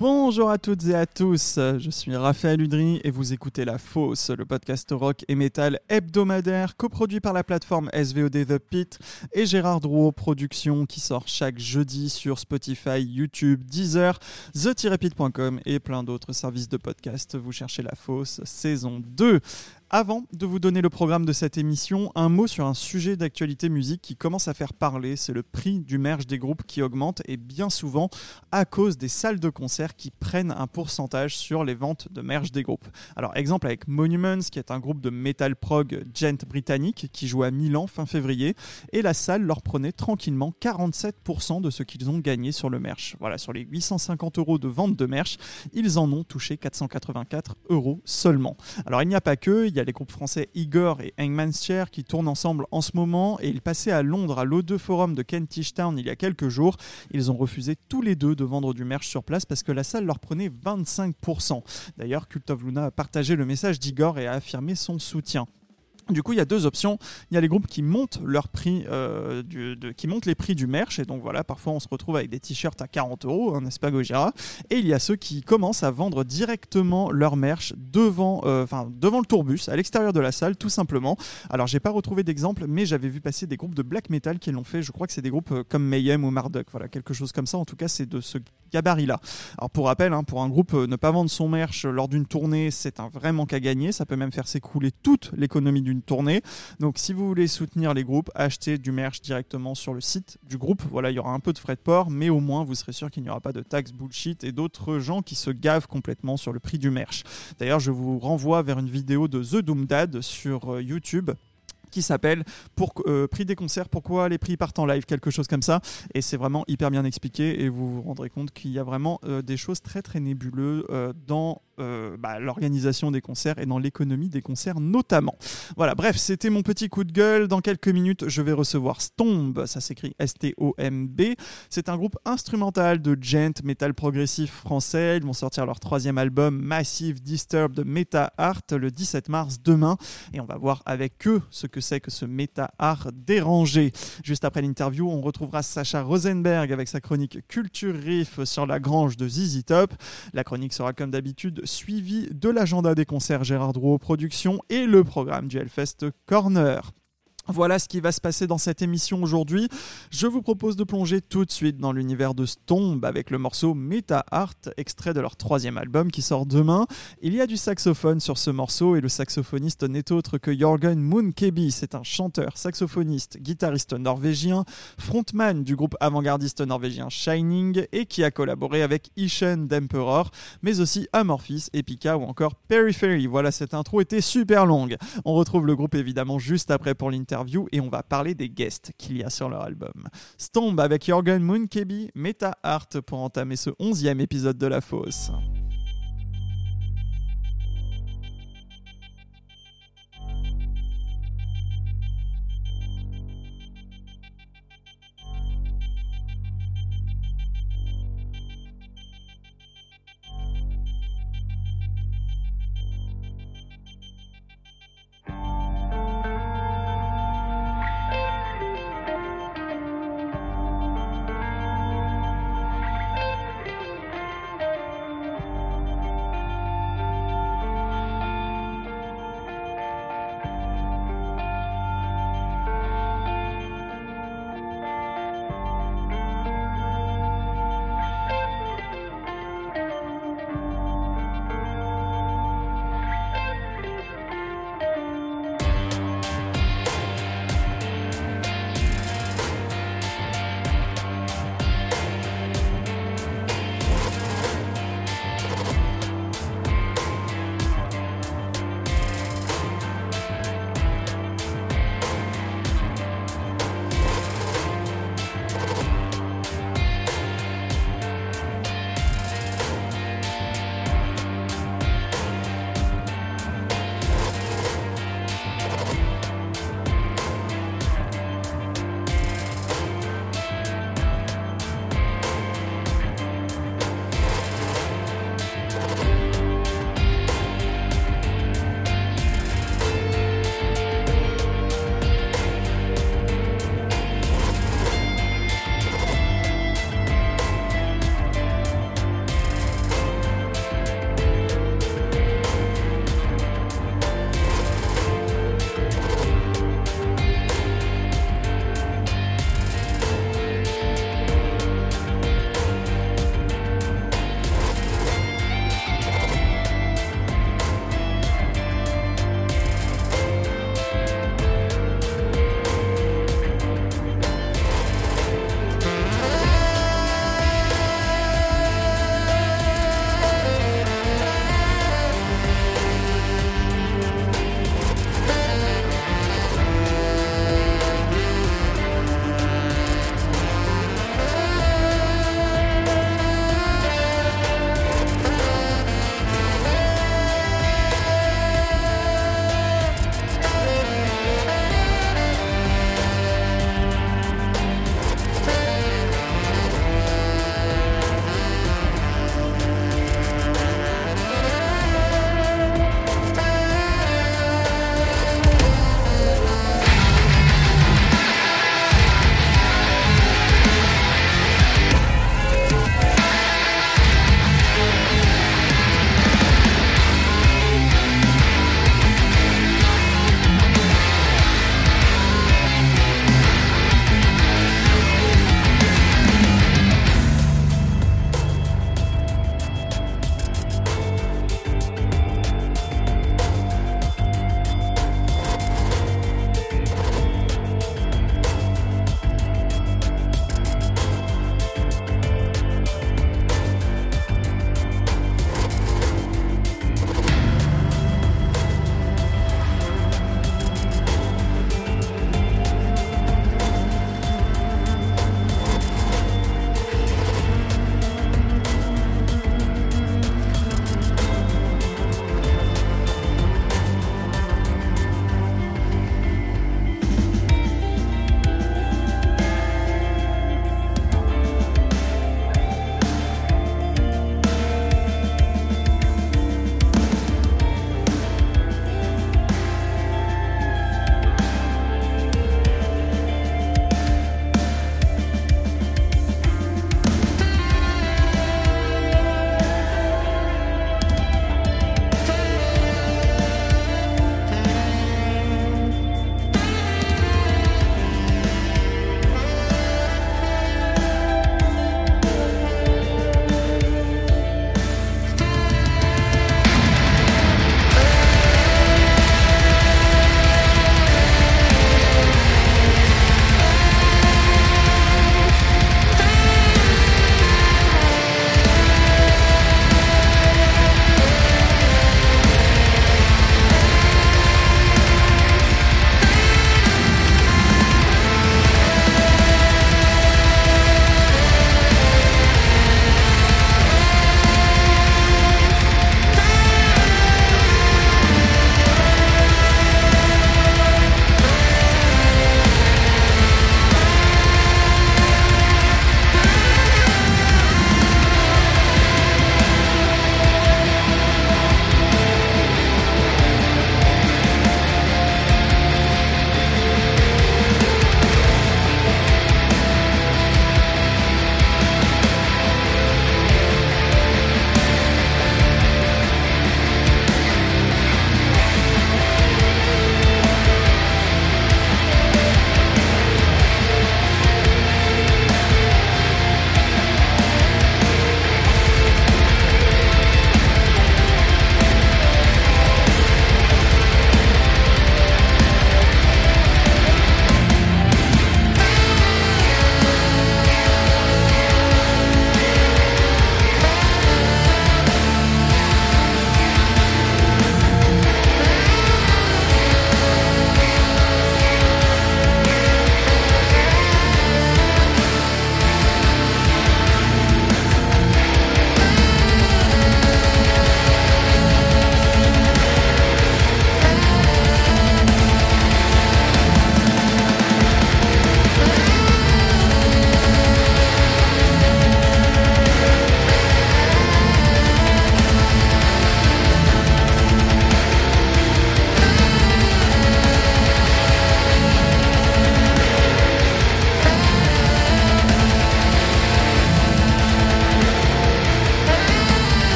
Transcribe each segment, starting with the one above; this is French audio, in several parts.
Bonjour à toutes et à tous, je suis Raphaël Udry et vous écoutez La Fosse, le podcast rock et métal hebdomadaire coproduit par la plateforme SVOD The Pit et Gérard Drouot Productions qui sort chaque jeudi sur Spotify, YouTube, Deezer, the-pit.com et plein d'autres services de podcast. Vous cherchez La Fosse saison 2. Avant de vous donner le programme de cette émission, un mot sur un sujet d'actualité musique qui commence à faire parler, c'est le prix du merge des groupes qui augmente et bien souvent à cause des salles de concert qui prennent un pourcentage sur les ventes de merge des groupes. Alors exemple avec Monuments qui est un groupe de metal prog gent britannique qui joue à Milan fin février et la salle leur prenait tranquillement 47% de ce qu'ils ont gagné sur le merch. Voilà, sur les 850 euros de vente de merch, ils en ont touché 484 euros seulement. Alors il n'y a pas que, il y a les groupes français Igor et Hangman's Chair qui tournent ensemble en ce moment et ils passaient à Londres à l'O2 Forum de Kentish Town il y a quelques jours. Ils ont refusé tous les deux de vendre du merch sur place parce que la salle leur prenait 25%. D'ailleurs, Cult of Luna a partagé le message d'Igor et a affirmé son soutien. Du coup, il y a deux options. Il y a les groupes euh, qui montent les prix du merch, et donc voilà, parfois on se retrouve avec des t-shirts à 40 euros, n'est-ce pas Gojira Et il y a ceux qui commencent à vendre directement leur merch devant, euh, devant le tourbus, à l'extérieur de la salle, tout simplement. Alors, j'ai pas retrouvé d'exemple, mais j'avais vu passer des groupes de black metal qui l'ont fait. Je crois que c'est des groupes euh, comme Mayhem ou Marduk, voilà, quelque chose comme ça. En tout cas, c'est de ce gabarit-là. Alors, pour rappel, hein, pour un groupe, ne pas vendre son merch lors d'une tournée, c'est un vrai manque à gagner. Ça peut même faire s'écrouler toute l'économie d'une tournée. Donc si vous voulez soutenir les groupes, achetez du merch directement sur le site du groupe. Voilà, il y aura un peu de frais de port, mais au moins vous serez sûr qu'il n'y aura pas de taxes bullshit et d'autres gens qui se gavent complètement sur le prix du merch. D'ailleurs, je vous renvoie vers une vidéo de The Doom Dad sur euh, YouTube qui s'appelle pour euh, prix des concerts pourquoi les prix partent en live quelque chose comme ça et c'est vraiment hyper bien expliqué et vous vous rendrez compte qu'il y a vraiment euh, des choses très très nébuleuses euh, dans bah, l'organisation des concerts et dans l'économie des concerts notamment. Voilà, bref, c'était mon petit coup de gueule. Dans quelques minutes, je vais recevoir Stomb, ça s'écrit S-T-O-M-B. C'est un groupe instrumental de gent metal progressif français. Ils vont sortir leur troisième album Massive Disturbed Meta Art le 17 mars demain et on va voir avec eux ce que c'est que ce Meta Art dérangé. Juste après l'interview, on retrouvera Sacha Rosenberg avec sa chronique Culture Riff sur la grange de ZZ Top. La chronique sera comme d'habitude suivi de l'agenda des concerts Gérard Drouot Productions et le programme du Hellfest Corner. Voilà ce qui va se passer dans cette émission aujourd'hui. Je vous propose de plonger tout de suite dans l'univers de Stomb avec le morceau Meta Art, extrait de leur troisième album qui sort demain. Il y a du saxophone sur ce morceau et le saxophoniste n'est autre que Jorgen Munkeby. C'est un chanteur, saxophoniste, guitariste norvégien, frontman du groupe avant-gardiste norvégien Shining et qui a collaboré avec Ishen d'Emperor, mais aussi Amorphis, Epica ou encore Periphery. Voilà, cette intro était super longue. On retrouve le groupe évidemment juste après pour l'interview et on va parler des guests qu'il y a sur leur album. Stomb avec Jorgen Munkeby, Meta Art pour entamer ce onzième épisode de La Fosse.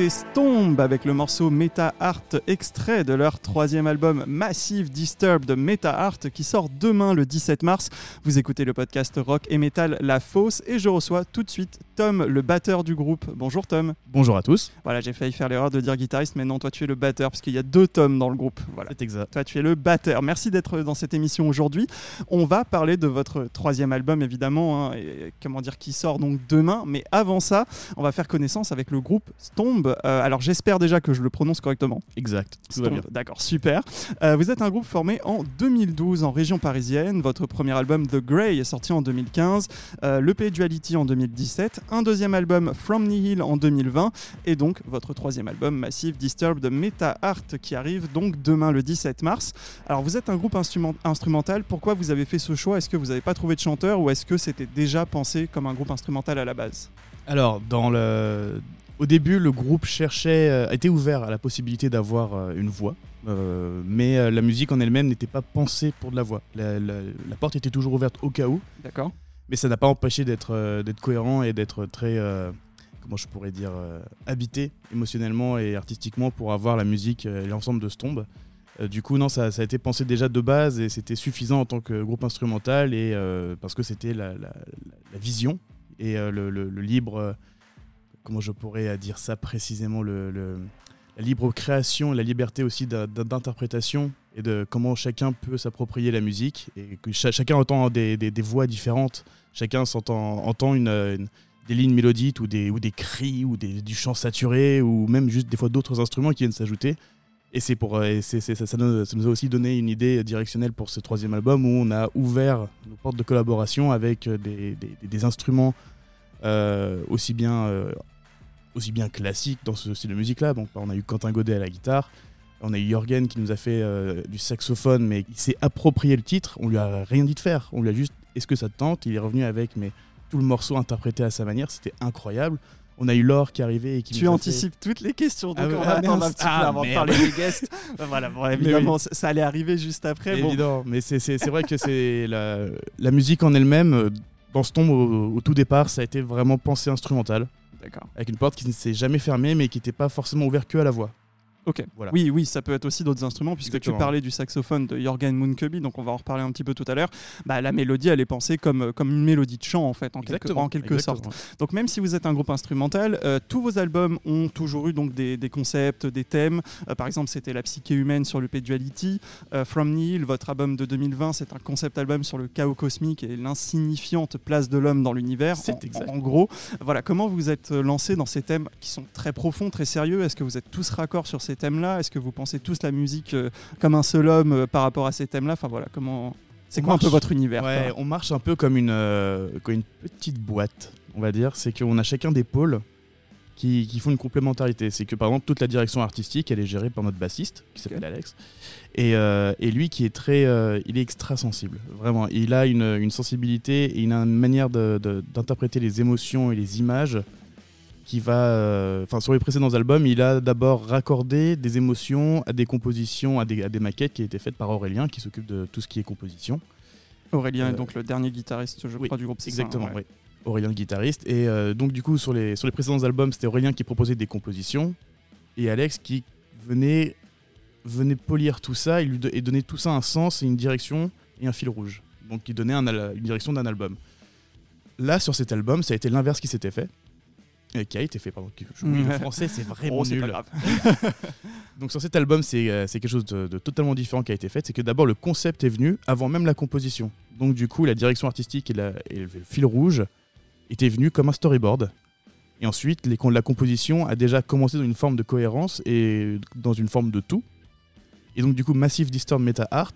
C'était Stomb avec le morceau Meta Art extrait de leur troisième album Massive Disturbed Meta Art qui sort demain le 17 mars. Vous écoutez le podcast rock et metal La Fosse et je reçois tout de suite Tom, le batteur du groupe. Bonjour Tom. Bonjour à tous. Voilà, j'ai failli faire l'erreur de dire guitariste, mais non, toi tu es le batteur parce qu'il y a deux Tom dans le groupe. Voilà. C'est exact. Toi tu es le batteur. Merci d'être dans cette émission aujourd'hui. On va parler de votre troisième album évidemment, hein, et, comment dire, qui sort donc demain. Mais avant ça, on va faire connaissance avec le groupe Stomb. Euh, alors j'espère déjà que je le prononce correctement. Exact. Tout va bien. D'accord, super. Euh, vous êtes un groupe formé en 2012 en région parisienne. Votre premier album The Grey est sorti en 2015, euh, l'EP Duality en 2017, un deuxième album From Nihil en 2020 et donc votre troisième album Massive Disturbed Meta Art qui arrive donc demain le 17 mars. Alors vous êtes un groupe instrument- instrumental, pourquoi vous avez fait ce choix? Est-ce que vous n'avez pas trouvé de chanteur ou est-ce que c'était déjà pensé comme un groupe instrumental à la base? Alors, dans le... au début, le groupe cherchait, euh, était ouvert à la possibilité d'avoir euh, une voix, euh, mais euh, la musique en elle-même n'était pas pensée pour de la voix. La, la- la porte était toujours ouverte au cas où, D'accord mais ça n'a pas empêché d'être d'être cohérent et d'être très, comment je pourrais dire, habité émotionnellement et artistiquement pour avoir la musique et l'ensemble de Stomb. Euh, du coup, non, ça, ça a été pensé déjà de base et c'était suffisant en tant que groupe instrumental et parce que c'était la, vision et le, le- le libre, comment je pourrais euh, dire ça précisément, le, la libre création, la liberté aussi d'in- d'in- d'interprétation et de comment chacun peut s'approprier la musique et que cha- chacun entend des, voix différentes, chacun s'entend, entend une, des lignes mélodiques ou des, ou des cris ou des- du chant saturé ou même juste des fois d'autres instruments qui viennent s'ajouter. Et c'est pour euh, ça, ça nous, a aussi donné une idée directionnelle pour ce troisième album où on a ouvert nos portes de collaboration avec euh, des, instruments aussi bien aussi bien classiques dans ce style de musique là. Donc on a eu Quentin Godet à la guitare, on a eu Jorgen qui nous a fait euh, du saxophone, mais il s'est approprié le titre. On lui a rien dit de faire. On lui a juste est-ce que ça te tente? Il est revenu avec mais tout le morceau interprété à sa manière. C'était incroyable. On a eu Laure qui arrivait et qui Tu anticipes toutes les questions, donc Ah on va attendre un petit peu Ah, avant de parler des guests. voilà, bon, évidemment, ça- ça allait arriver juste après. Bon, Évident, mais c'est vrai que c'est la, la musique en elle-même. euh, Dans ce tombe, au, au tout départ, ça a été vraiment pensée instrumentale, avec une porte qui ne s'est jamais fermée, mais qui n'était pas forcément ouverte que à la voix. Ok. Voilà. Oui, oui, ça peut être aussi d'autres instruments, puisque Exactement. tu parlais du saxophone de Jorgen Munkeby, donc on va en reparler un petit peu tout à l'heure. Bah, la mélodie, elle est pensée comme, comme une mélodie de chant, en fait, en quelque, Exactement, en quelque sorte. Donc même si vous êtes un groupe instrumental, euh, tous vos albums ont toujours eu donc des, des concepts, des thèmes. Euh, par exemple, c'était la psyché humaine sur le Duality. Euh, From Nihil, votre album de 2020, c'est un concept album sur le chaos cosmique et l'insignifiante place de l'homme dans l'univers. C'est En-. En, gros, voilà, comment vous êtes lancé dans ces thèmes qui sont très profonds, très sérieux? Est-ce que vous êtes tous raccords sur ces thèmes-là Est-ce que vous pensez tous la musique euh, comme un seul homme euh, par rapport à ces thèmes-là? Enfin voilà, comment c'est quoi un peu votre univers Ouais, on marche un peu comme une, euh, comme une petite boîte, on va dire. C'est qu'on a chacun des pôles qui, qui font une complémentarité. C'est que par exemple, toute la direction artistique, elle est gérée par notre bassiste, qui s'appelle. Alex. Et, euh, et lui, qui est très. euh, il est extra sensible, vraiment. Il a une, une sensibilité et il a une manière d'interpréter les émotions et les images qui va. euh, Enfin, sur les précédents albums, il a d'abord raccordé des émotions à des compositions, à des, à des maquettes qui étaient faites par Aurélien, qui s'occupe de tout ce qui est composition. Aurélien est euh, donc le dernier guitariste, je oui, crois, du groupe. ça, Exactement, ouais. oui. Aurélien le guitariste. Et euh, donc du coup, sur les, sur les précédents albums, c'était Aurélien qui proposait des compositions et Alex qui venait, venait polir tout ça et, lui do- et donner tout ça un sens et une direction et un fil rouge. Donc qui donnait un une direction d'un album. Là, sur cet album, ça a été l'inverse qui s'était fait. Euh, qui a été fait, pardon. Oui, le français, c'est vraiment Oh, c'est nul. pas grave. Donc sur cet album, c'est euh, quelque chose de, de totalement différent qui a été fait. C'est que d'abord le concept est venu avant même la composition. Donc du coup, la direction artistique et, la- et le fil rouge étaient venus comme un storyboard. Et ensuite, les, la composition a déjà commencé dans une forme de cohérence et dans une forme de tout. Et donc du coup, Massive Disturbed Meta Art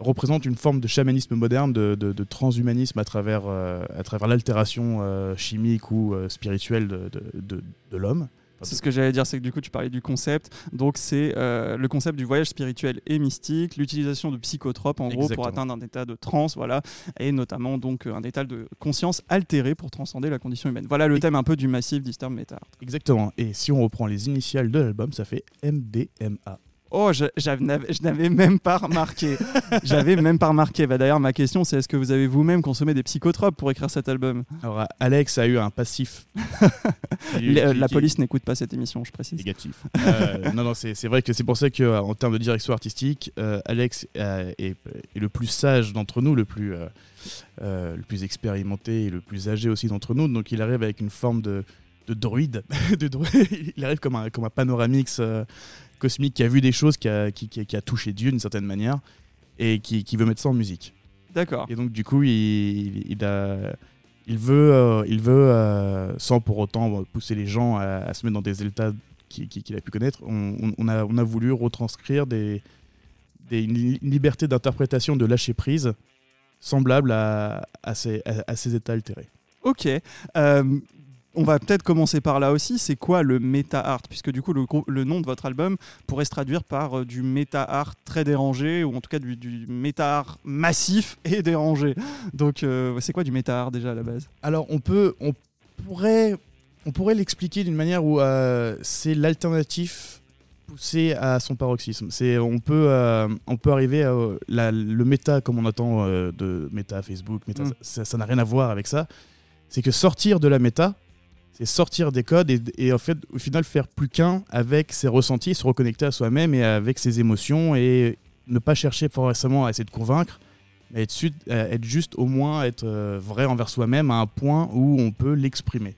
représente une forme de chamanisme moderne, de, de- de transhumanisme à travers, euh, à travers l'altération euh, chimique ou euh, spirituelle de, de- l'homme. C'est ce que j'allais dire, c'est que du coup tu parlais du concept. Donc c'est euh, le concept du voyage spirituel et mystique, l'utilisation de psychotropes en gros pour atteindre un état de transe, voilà, et notamment donc un état de conscience altéré pour transcender la condition humaine. Voilà le thème un peu du massif Disturb Meta. Exactement. Et si on reprend les initiales de l'album, ça fait MDMA. Oh, je, n'avais même pas remarqué. J'avais même pas remarqué. Bah, d'ailleurs, ma question, c'est est-ce que vous avez vous-même consommé des psychotropes pour écrire cet album? Alors, Alex a eu un passif. La, police n'écoute pas cette émission, je précise. négatif. Euh, non, non, c'est vrai que c'est pour ça qu'en termes de direction artistique, euh, Alex euh, est, est le plus sage d'entre nous, le plus, euh, euh, le plus expérimenté et le plus âgé aussi d'entre nous. Donc il arrive avec une forme de, de druide. de druide. il arrive comme un, comme un panoramix euh, cosmique qui a vu des choses, qui a, qui, qui- qui a touché Dieu d'une certaine manière et qui, qui veut mettre ça en musique. D'accord. Et donc, du coup, il, il, a- il veut, euh, il veut euh, sans pour autant pousser les gens à, à se mettre dans des états qui- qui- qu'il a pu connaître, on, a, on a voulu retranscrire des, des- une li- une liberté d'interprétation de lâcher prise semblable à, à ces, à- à ces états altérés. Ok. Euh, on va peut-être commencer par là aussi. C'est quoi le méta art Puisque du coup, le, nom de votre album pourrait se traduire par euh, du méta art très dérangé, ou en tout cas du, du méta art massif et dérangé. Donc, euh, c'est quoi du méta art déjà à la base? Alors, on peut, on pourrait, on pourrait l'expliquer d'une manière où euh, c'est l'alternatif poussé à son paroxysme. C'est, on peut, euh, on peut arriver à la- le méta comme on attend de méta Facebook. Méta, Mm. ça, ça n'a rien à voir avec ça. C'est que sortir de la méta, c'est sortir des codes et, et en fait, au final, faire plus qu'un avec ses ressentis, se reconnecter à soi-même et avec ses émotions et ne pas chercher forcément à essayer de convaincre, mais être, su- euh, être juste au moins être euh, vrai envers soi-même à un point où on peut l'exprimer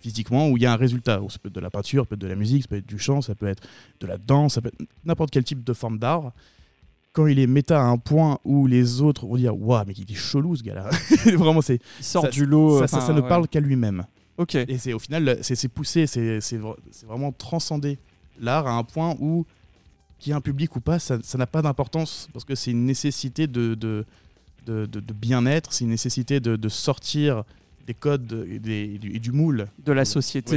physiquement, où il y a un résultat. Ça peut être de la peinture, ça peut être de la musique, ça peut être du chant, ça peut être de la danse, ça peut être n'importe quel type de forme d'art. Quand il est méta à un point où les autres vont dire Waouh, mais il est chelou ce gars-là. Vraiment, c'est, Il sort Ça- du lot. ça, ça ne parle qu'à lui-même. Ok. Et c'est au final, c'est poussé, c'est c'est vra- c'est vraiment transcender l'art à un point où, qu'il y ait un public ou pas, ça n'a pas d'importance parce que c'est une nécessité de, de, de, de- de bien-être, c'est une nécessité de, sortir des codes de- et, des- et du, et du moule. De la société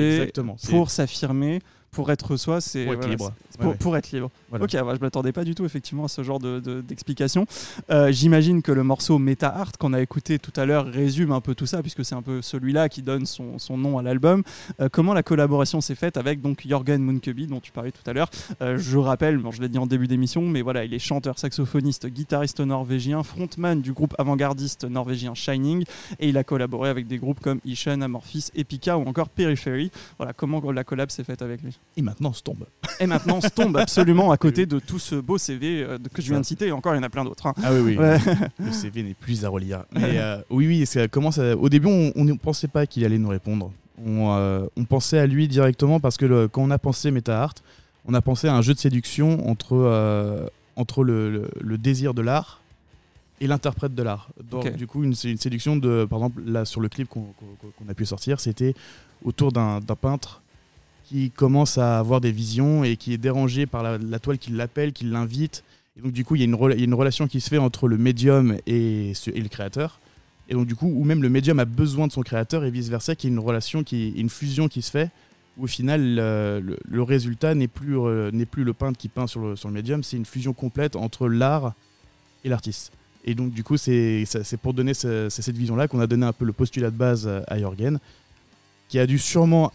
pour s'affirmer, pour être soi, c'est pour être voilà, pour, ouais. pour être libre. Voilà. Ok, ouais, je m'attendais pas du tout effectivement à ce genre de- de- d'explication. Euh, J'imagine que le morceau Meta Art qu'on a écouté tout à l'heure résume un peu tout ça, puisque c'est un peu celui-là qui donne son, son nom à l'album. Euh, comment la collaboration s'est faite avec donc Jorgen Munkeby dont tu parlais tout à l'heure Euh, Je rappelle, bon, je l'ai dit en début d'émission, mais voilà, il est chanteur, saxophoniste, guitariste norvégien, frontman du groupe avant-gardiste norvégien Shining, et il a collaboré avec des groupes comme Ishan, Amorphis, Epica ou encore Periphery. Voilà, comment la collab s'est faite avec lui? Et maintenant, se tombe. et maintenant, on se tombe absolument à côté de tout ce beau CV euh, que je viens de citer. Et encore, il y en a plein d'autres. hein. Ah oui, oui. Ouais. Le CV n'est plus à relire. Mais euh, oui, oui, ça commence à- au début, on ne pensait pas qu'il allait nous répondre. On, euh, on pensait à lui directement parce que le- quand on a pensé Meta Art, on a pensé à un jeu de séduction entre, euh, entre le, le- le désir de l'art et l'interprète de l'art. Donc. Du coup, une, séduction de, par exemple, là sur le clip qu'on a pu sortir, c'était autour d'un peintre qui commence à avoir des visions et qui est dérangé par la, toile qui l'appelle, qui l'invite. Et donc, du coup, il y, a une y a une relation qui se fait entre le médium et, le créateur. Et donc, du coup, ou même le médium a besoin de son créateur et vice-versa, qu'il y ait une relation, qui, une fusion qui se fait, au final, le, résultat n'est plus, euh, plus le peintre qui peint sur le, sur le médium, c'est une fusion complète entre l'art et l'artiste. Et donc, du coup, c'est pour donner ce- cette vision-là qu'on a donné un peu le postulat de base à Jorgen, qui a dû sûrement.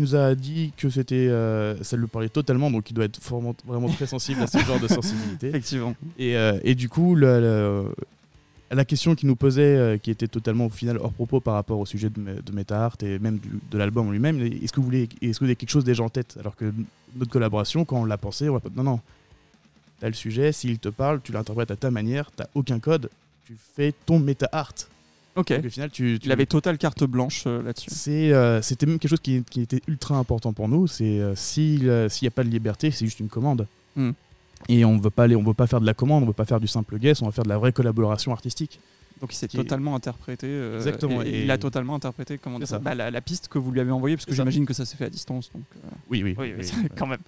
Il nous a dit que c'était, euh, ça lui parlait totalement, donc il doit être vraiment, très sensible à ce genre de sensibilité. Effectivement. Et, euh, et du coup, le- le- la question qu'il nous posait, euh, qui était totalement au final hors propos par rapport au sujet de, de Meta Art et même du- de l'album lui-même, est-ce que, vous voulez, est-ce que vous avez quelque chose déjà en tête Alors que notre collaboration, quand on l'a pensé, on va pas. Non, non. T'as le sujet, s'il te parle, tu l'interprètes à ta manière, t'as aucun code, tu fais ton Meta Art. Ok. Donc au final, tu. tu Il avait totale carte blanche euh, là-dessus. c'est, euh, c'était même quelque chose qui, qui était ultra important pour nous. C'est euh, s'il euh, s'il n'y a pas de liberté, c'est juste une commande. Hmm. Et on veut pas aller, on veut pas faire de la commande, on veut pas faire du simple guess, on va faire de la vraie collaboration artistique. Donc il s'est est- totalement interprété. euh, Exactement, et- et- Il a totalement interprété comment dire ça. Bah, la, la piste que vous lui avez envoyée, parce que j'imagine que ça s'est fait à distance. Donc, euh, Oui, oui, oui, oui, oui, quand même.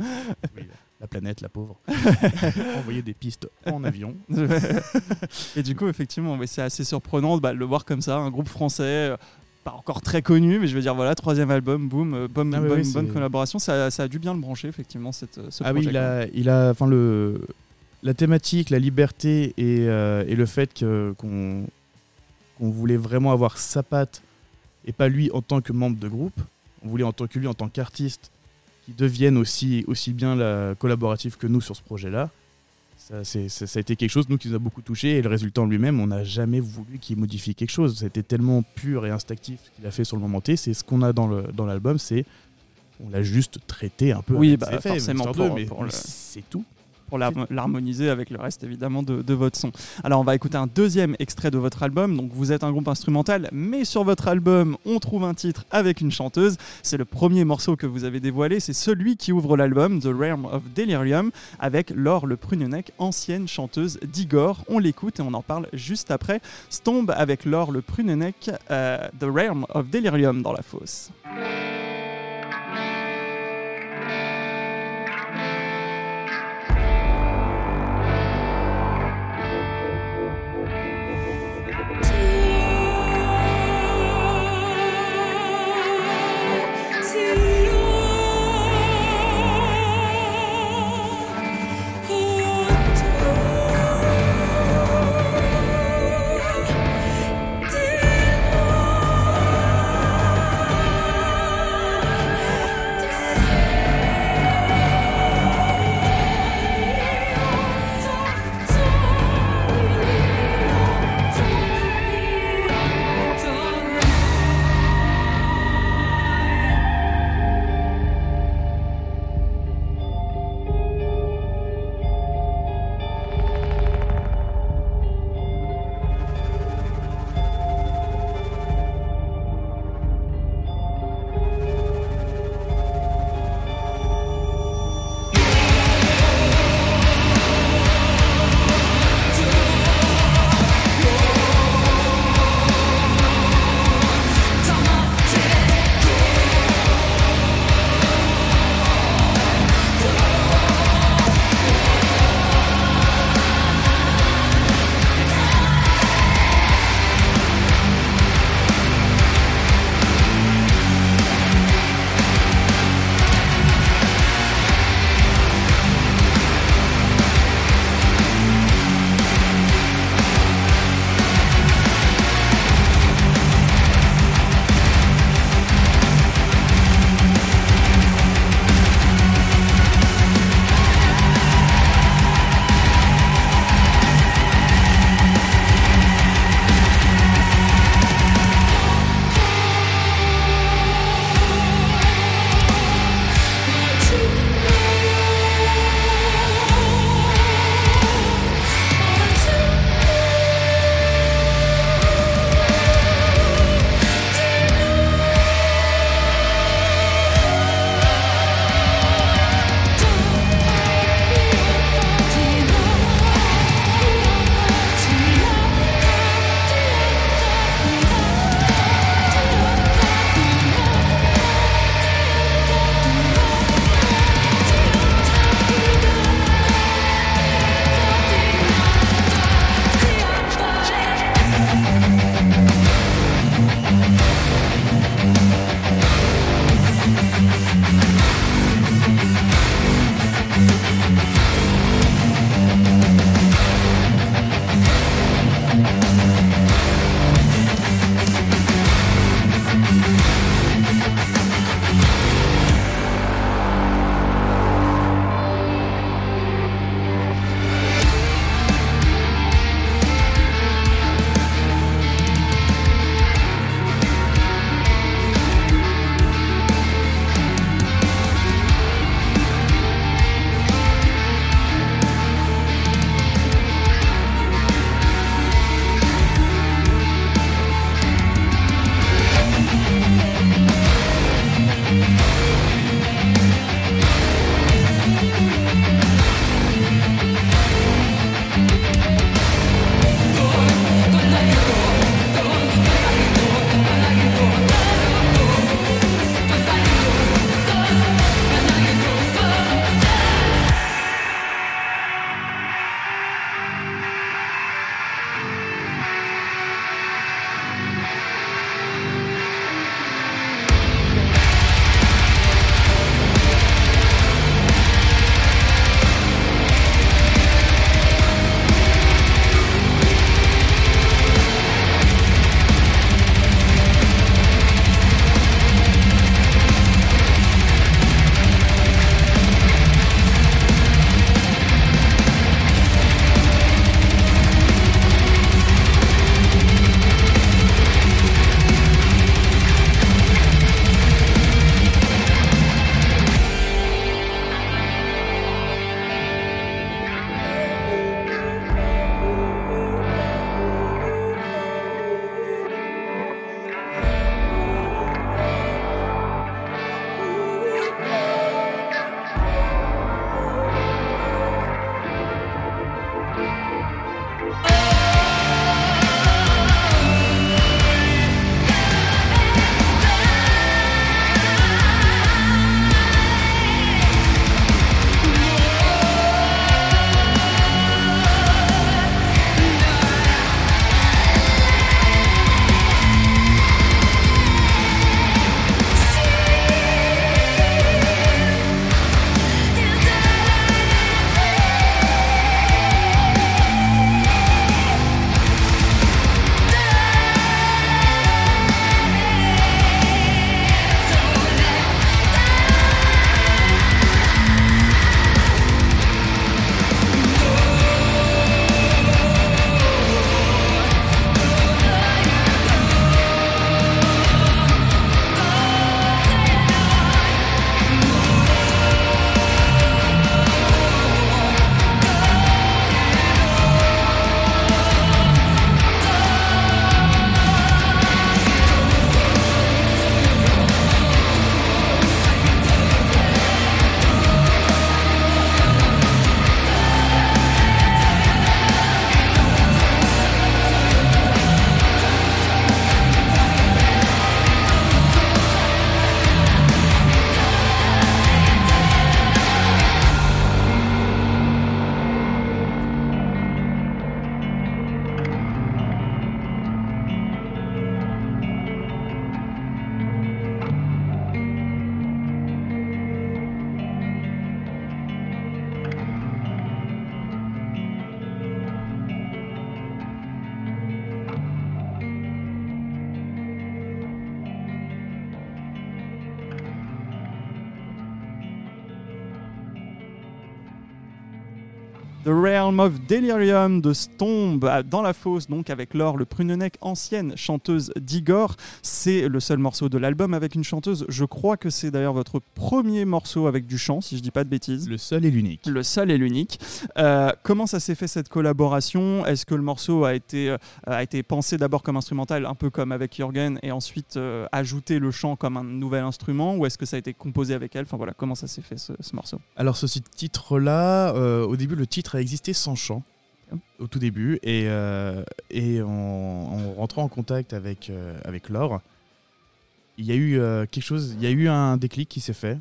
La planète, la pauvre. Envoyer des pistes en avion. et du coup, effectivement, c'est assez surprenant bah, de le voir comme ça, un groupe français. euh, Pas encore très connu, mais je veux dire, voilà, troisième album, boum, euh, bonne, Ah bonne, oui, bonne c'est- collaboration. Ça, ça a dû bien le brancher, effectivement, cette, euh, ce Ah oui, il a, il a, enfin le, la thématique, la liberté et, euh, et le fait qu'on voulait vraiment avoir sa patte et pas lui en tant que membre de groupe. On voulait en tant que lui en tant qu'artiste qui deviennent aussi, aussi bien la, collaboratifs que nous sur ce projet-là. Ça, ça, ça a été quelque chose nous qui nous a beaucoup touché et le résultat en lui-même, on n'a jamais voulu qu'il modifie quelque chose. Ça a été tellement pur et instinctif ce qu'il a fait sur le moment T. C'est ce qu'on a dans le dans l'album, c'est on l'a juste traité un peu. Oui, bah, effets, forcément mais, mais le- c'est tout. Pour l'har- l'harmoniser avec le reste évidemment de, votre son. Alors on va écouter un deuxième extrait de votre album. Donc vous êtes un groupe instrumental, mais sur votre album on trouve un titre avec une chanteuse. C'est le premier morceau que vous avez dévoilé, c'est celui qui ouvre l'album, The Realm of Delirium, avec Laure Le Prunenek, ancienne chanteuse d'Igor. On l'écoute et on en parle juste après. Stombe avec Laure Le Prunenek, euh, The Realm of Delirium dans la fosse. The Realm of Delirium de Stomb dans la fosse, donc avec Laure le Prunenec, ancienne chanteuse d'Igor. C'est le seul morceau de l'album avec une chanteuse. Je crois que c'est d'ailleurs votre premier morceau avec du chant, si je dis pas de bêtises. Le seul et l'unique. Le seul et l'unique. Euh, comment ça s'est fait cette collaboration? Est-ce que le morceau a été, euh, a été pensé d'abord comme instrumental, un peu comme avec Jürgen, et ensuite euh, ajouté le chant comme un nouvel instrument? Ou est-ce que ça a été composé avec elle? Enfin voilà, comment ça s'est fait ce, ce morceau? Alors ce titre-là, au début le titre a existé sans chant au tout début et, euh, en, rentrant en contact avec, euh, avec Laure, il y a eu euh, quelque chose, il y a eu un déclic qui s'est fait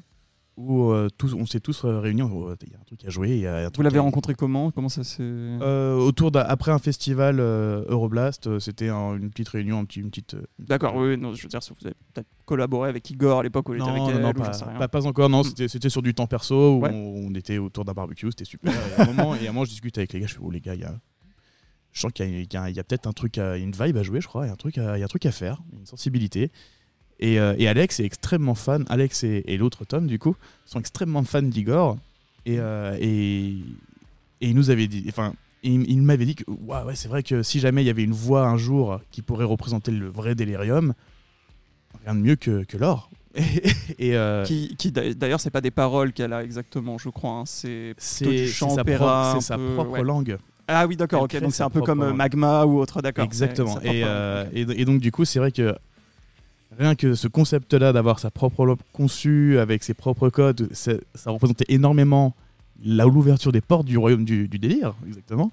où euh, tous, on s'est tous réunis. Oh, il y a un truc à jouer. Y a un Vous l'avez rencontré comment? Comment ça s'est euh, Autour après un festival euh, Euroblast, c'était une petite réunion, un petit, une petite. D'accord, oui, non, je veux dire, vous avez peut-être collaboré avec Igor à l'époque où il était avec elle, non, pas, pas, encore, non, mm. c'était sur du temps perso où on, était autour d'un barbecue, c'était super. et, à un moment, et à un moment, je discute avec les gars, je fais, oh les gars, il y a je sens qu'il y a, a peut-être un truc, à, une vibe à jouer, je crois, il y a un truc à, il y a un truc à faire, une sensibilité. Euh, et, Alex est extrêmement fan, Alex et, l'autre Tom, du coup, sont extrêmement fans d'Igor. Et, euh, et, il nous avait dit, enfin, il, m'avait dit que ouais, c'est vrai que si jamais il y avait une voix un jour qui pourrait représenter le vrai délirium, rien de mieux que, que l'or. et euh, qui, qui d'ailleurs c'est pas des paroles qu'elle a exactement je crois hein. c'est c'est sa, pro sa propre langue ah oui d'accord ok donc c'est un peu comme magma ou autre d'accord exactement et, et, donc du coup c'est vrai que rien que ce concept-là d'avoir sa propre langue conçue avec ses propres codes, ça représentait énormément l'ouverture des portes du royaume du, délire, exactement.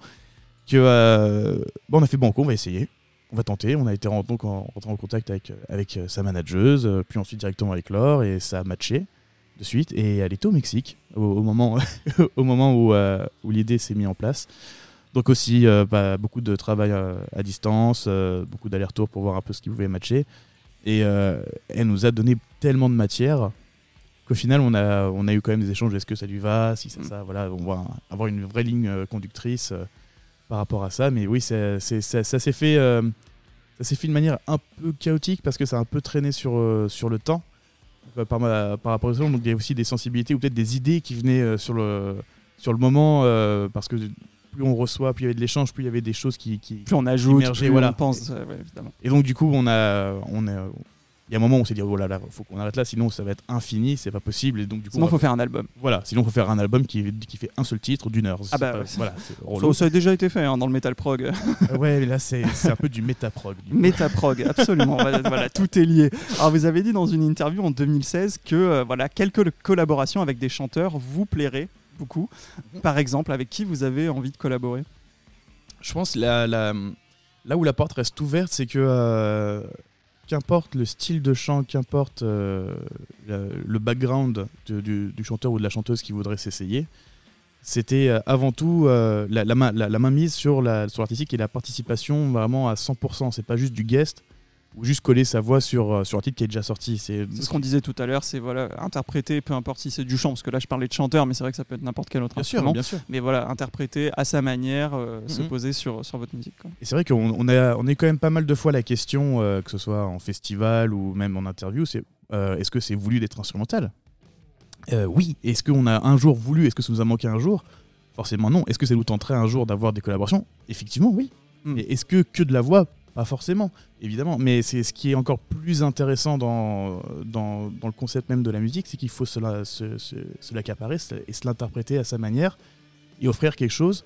Que euh, on a fait bon, on va essayer, on va tenter. On a été donc en rentrant en contact avec, avec euh, sa manageuse, euh, puis ensuite directement avec Laure, et ça a matché de suite. Et elle était au Mexique au, moment, au moment où, où l'idée s'est mise en place. Donc aussi bah, beaucoup de travail à distance, beaucoup d'allers-retours pour voir un peu ce qui pouvait matcher. Et euh, elle nous a donné tellement de matière qu'au final, on a, on a eu quand même des échanges. Est-ce que ça lui va? Si ça, ça, voilà, on va avoir une vraie ligne euh, conductrice euh, par rapport à ça. Mais oui, ça, ça, ça s'est fait, s'est fait de manière un peu chaotique parce que ça a un peu traîné sur, sur le temps. Par, par rapport à ça, donc il y a aussi des sensibilités ou peut-être des idées qui venaient sur, le, sur le moment parce que plus on reçoit, plus il y avait de l'échange, plus il y avait des choses qui, qui plus on ajoute, plus voilà. on pense. Et donc du coup, on a, on est, il y a un moment où on s'est dit oh là là, faut qu'on arrête là, sinon ça va être infini, c'est pas possible. Et donc du coup, sinon faut faire un album. Voilà, sinon il faut faire un album qui, qui fait un seul titre d'une heure. Ah bah voilà, ça, a déjà été fait hein, dans le metal prog. ouais, mais là c'est un peu du métaprog. Métaprog, absolument. voilà, tout est lié. Alors vous avez dit dans une interview en 2016 que euh, voilà quelques collaborations avec des chanteurs vous plairaient beaucoup. Par exemple, avec qui vous avez envie de collaborer? Je pense la, la, là où la porte reste ouverte, c'est que euh, qu'importe le style de chant, qu'importe euh, le background du, chanteur ou de la chanteuse qui voudrait s'essayer, c'était euh, avant tout la, la, la, main mise sur l'artistique et la participation vraiment à 100%. C'est pas juste du guest, ou juste coller sa voix sur, euh, sur un titre qui est déjà sorti. C'est ce qu'on disait tout à l'heure, c'est voilà, interpréter, peu importe si c'est du chant, parce que là je parlais de chanteur, mais c'est vrai que ça peut être n'importe quel autre bien instrument. Sûr, bien sûr. Mais voilà, interpréter à sa manière, euh, se mhm. poser sur, sur votre musique. Et c'est vrai qu'on on a, on est quand même pas mal de fois la question, euh, que ce soit en festival ou même en interview, c'est est-ce que c'est voulu d'être instrumental? Oui. Est-ce qu'on a un jour voulu? Est-ce que ça nous a manqué un jour? Forcément non. Est-ce que ça nous tenterait un jour d'avoir des collaborations? Effectivement, oui. Mais est-ce que que de la voix pas forcément, évidemment, mais c'est ce qui est encore plus intéressant dans, dans, le concept même de la musique, c'est qu'il faut se l'accaparer et se l'interpréter à sa manière et offrir quelque chose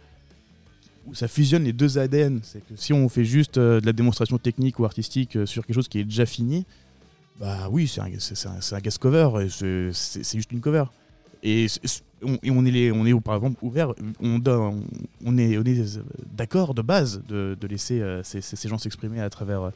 où ça fusionne les deux ADN. C'est que si on fait juste euh, de la démonstration technique ou artistique euh, sur quelque chose qui est déjà fini, bah oui, c'est un, guest cover, c'est juste une cover. Et on, on, est, on est par exemple ouvert, on, on est, on est d'accord de base de, de laisser euh, ces, ces, gens s'exprimer à travers. Euh,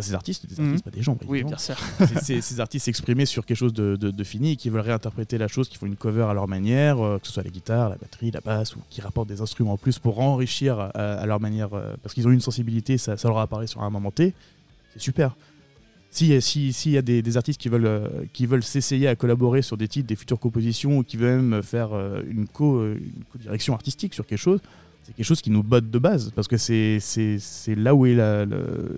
ces artistes, des artistes, mhm. pas des gens. Oui, bien sûr. ces, artistes s'exprimer sur quelque chose de, de, fini, qui veulent réinterpréter la chose, qui font une cover à leur manière, euh, que ce soit la guitare, la batterie, la basse, ou qui rapportent des instruments en plus pour enrichir à, leur manière, parce qu'ils ont une sensibilité, ça, ça leur apparaît sur un moment T. C'est super. S'il si, si y a des, artistes qui veulent, euh, qui veulent s'essayer à collaborer sur des titres, des futures compositions, ou qui veulent même faire euh, co, euh, une direction artistique sur quelque chose, c'est quelque chose qui nous botte de base, parce que c'est là où est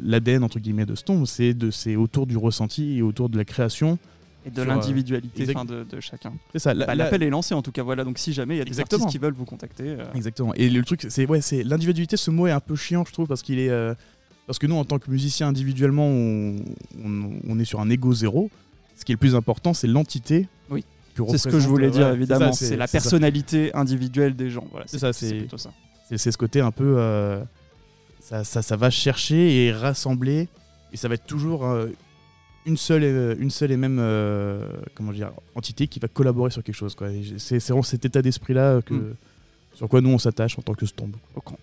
l'ADN, entre guillemets, de Stone, c'est autour du ressenti et autour de la création Et de euh, l'individualité de, de chacun. C'est ça. la- Bah, la- L'appel est lancé en tout cas, voilà. Donc si jamais il y a des Exactement. artistes qui veulent vous contacter. euh, Exactement. Et le truc, c'est ouais, c'est l'individualité. Ce mot est un peu chiant, je trouve, parce qu'il est euh, parce que nous, en tant que musiciens individuellement, on, on- on est sur un ego zéro. Ce qui est le plus important, c'est l'entité. Oui. C'est ce que je voulais dire évidemment. C'est la ça. personnalité individuelle des gens. Voilà, C'est ça, c'est- plutôt ça. C'est ce côté un peu. euh, ça, ça, ça va chercher et rassembler. Et ça va être toujours euh, une, seule, et- une seule et même euh, comment dire, entité qui va collaborer sur quelque chose. c'est vraiment cet état d'esprit-là que, Mm. Sur quoi nous on s'attache en tant que Stomp.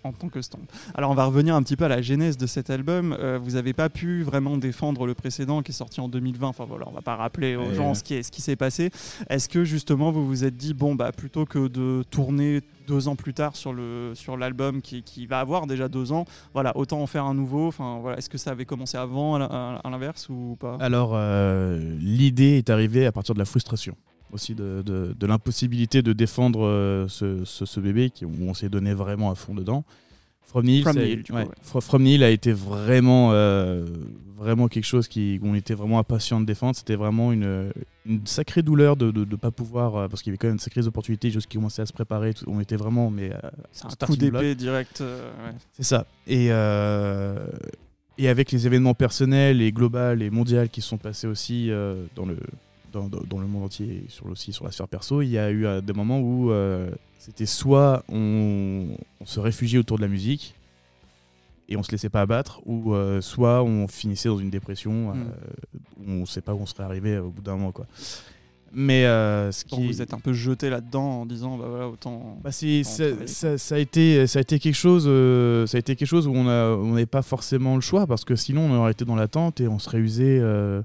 en tant que stand. Alors on va revenir un petit peu à la genèse de cet album. Euh, vous n'avez pas pu vraiment défendre le précédent qui est sorti en 2020. Enfin voilà, on va pas rappeler aux Ouais. gens ce qui est- ce qui s'est passé. Est-ce que justement vous vous êtes dit bon bah plutôt que de tourner deux ans plus tard sur le sur l'album qui, qui va avoir déjà deux ans, voilà autant en faire un nouveau. Enfin voilà, est-ce que ça avait commencé avant à l'inverse ou pas? Alors, euh, l'idée est arrivée à partir de la frustration aussi de, de- de l'impossibilité de défendre euh, ce, ce- ce bébé qui, où on s'est donné vraiment à fond dedans. From Nihil, From ça- Nihil, du coup, ouais, ouais. Fro- From Nihil a été vraiment, euh, vraiment quelque chose qui, où on était vraiment impatient de défendre. C'était vraiment une, une sacrée douleur de ne pas pouvoir, euh, parce qu'il y avait quand même de sacrées opportunités, des choses qui commençaient à se préparer. tout- on était vraiment, mais C'est un coup d'épée direct. ouais. C'est ça. Et, et avec les événements personnels et globaux et mondiaux qui sont passés aussi dans, le, dans, le monde entier et sur, aussi sur la sphère perso, il y a eu euh, des moments où euh, c'était soit on, on se réfugiait autour de la musique et on se laissait pas abattre, ou euh, soit on finissait dans une dépression Mm. euh, où on ne sait pas où on serait arrivé au bout d'un moment. Quoi. Mais euh, ce Donc qui vous êtes un peu jeté là-dedans en disant bah voilà autant. bah ça, travailler. ça- ça a été, ça a été quelque chose, euh, ça a été quelque chose où on a- on n'avait pas forcément le choix parce que sinon on aurait été dans l'attente et on serait usé, euh,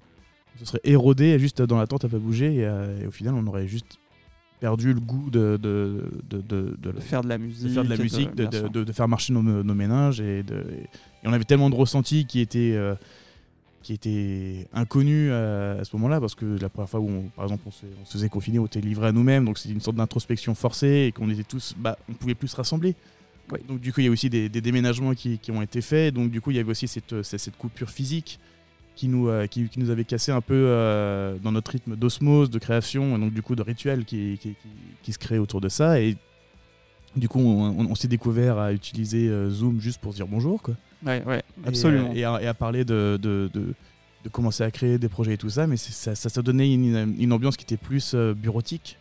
se serait érodé juste dans l'attente à pas bouger et, euh, et au final on aurait juste perdu le goût de, de, de, de- faire de la musique, de faire de la musique, de, bien de- faire marcher nos, nos méninges et, et on avait tellement de ressentis qui étaient, euh, qui étaient inconnus à, à ce moment-là parce que la première fois où on, par exemple on se, on se faisait confiner, on était livré à nous-mêmes, donc c'était une sorte d'introspection forcée et qu'on était tous, bah, on pouvait plus se rassembler. Oui. Donc du coup il y a aussi des, des déménagements qui, qui ont été faits, donc du coup il y avait aussi euh, cette, cette coupure physique qui nous, euh, qui, qui nous avait cassé un peu euh, dans notre rythme d'osmose, de création, et donc du coup de rituel qui, qui, qui- qui se crée autour de ça. Et du coup, on, on- on s'est découvert à utiliser euh, Zoom juste pour se dire bonjour. Quoi. Ouais, ouais, Et, absolument. euh, Et, à, et à parler de, de, de- de commencer à créer des projets et tout ça, mais ça, ça, ça donnait une, une ambiance qui était plus euh, bureautique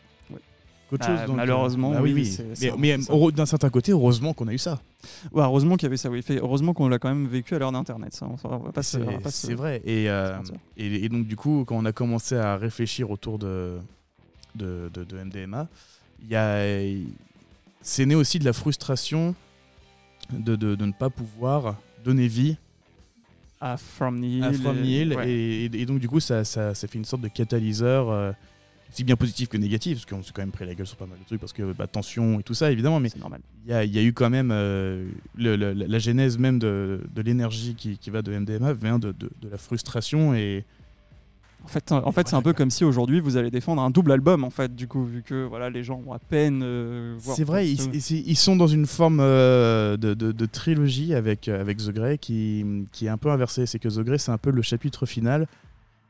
Bah, chose. donc, euh, malheureusement, bah oui, oui, Mais, d'un certain côté, heureusement qu'on a eu ça. Ouais, heureusement qu'il y avait ça, oui. Fait- Heureusement qu'on l'a quand même vécu à l'heure d'Internet, ça. C'est vrai. Et, euh, et, et donc, du coup, quand on a commencé à réfléchir autour de, de, de- de MDMA, c'est né aussi de la frustration de, de- de ne pas pouvoir donner vie À From Nihil. à From Nihil. et donc, du coup, ça, ça, ça fait une sorte de catalyseur. euh, aussi bien positif que négatif, parce qu'on s'est quand même pris la gueule sur pas mal de trucs, parce que bah, tension et tout ça, évidemment, mais il y a, il y a eu quand même euh, le- le- la genèse même de, de l'énergie qui, qui va de MDMA vient de, de- de la frustration et En fait, en fait c'est un peu comme si aujourd'hui vous allez défendre un double album, en fait, du coup, vu que voilà, les gens ont à peine. euh, c'est vrai ils, Euh, ils- ils sont dans une forme euh, de, de- de trilogie avec, avec The Grey qui, qui est un peu inversée. C'est que The Grey c'est un peu le chapitre final